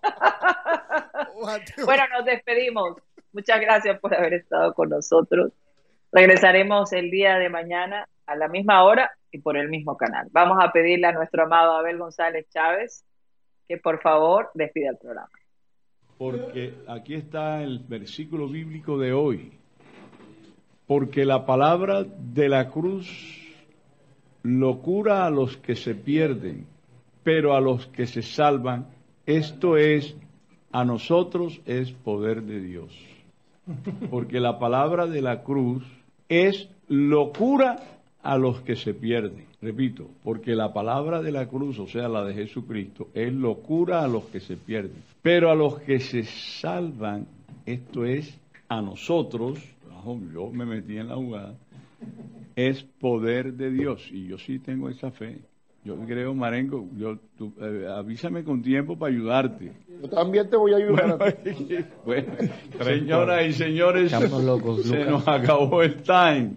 Mateo. Bueno, nos despedimos. Muchas gracias por haber estado con nosotros. Regresaremos el día de mañana a la misma hora y por el mismo canal. Vamos a pedirle a nuestro amado Abel González Chávez que por favor despida el programa. Porque aquí está el versículo bíblico de hoy. Porque la palabra de la cruz locura a los que se pierden, pero a los que se salvan, esto es, a nosotros es poder de Dios. Porque la palabra de la cruz es locura a los que se pierden. Repito, porque la palabra de la cruz, o sea, la de Jesucristo, es locura a los que se pierden. Pero a los que se salvan, esto es a nosotros, yo me metí en la jugada, es poder de Dios. Y yo sí tengo esa fe. Yo creo, Marengo, yo, tú, eh, avísame con tiempo para ayudarte. Yo también te voy a ayudar. a ti. Bueno, señoras y señores, locos, se Lucas. nos acabó el time.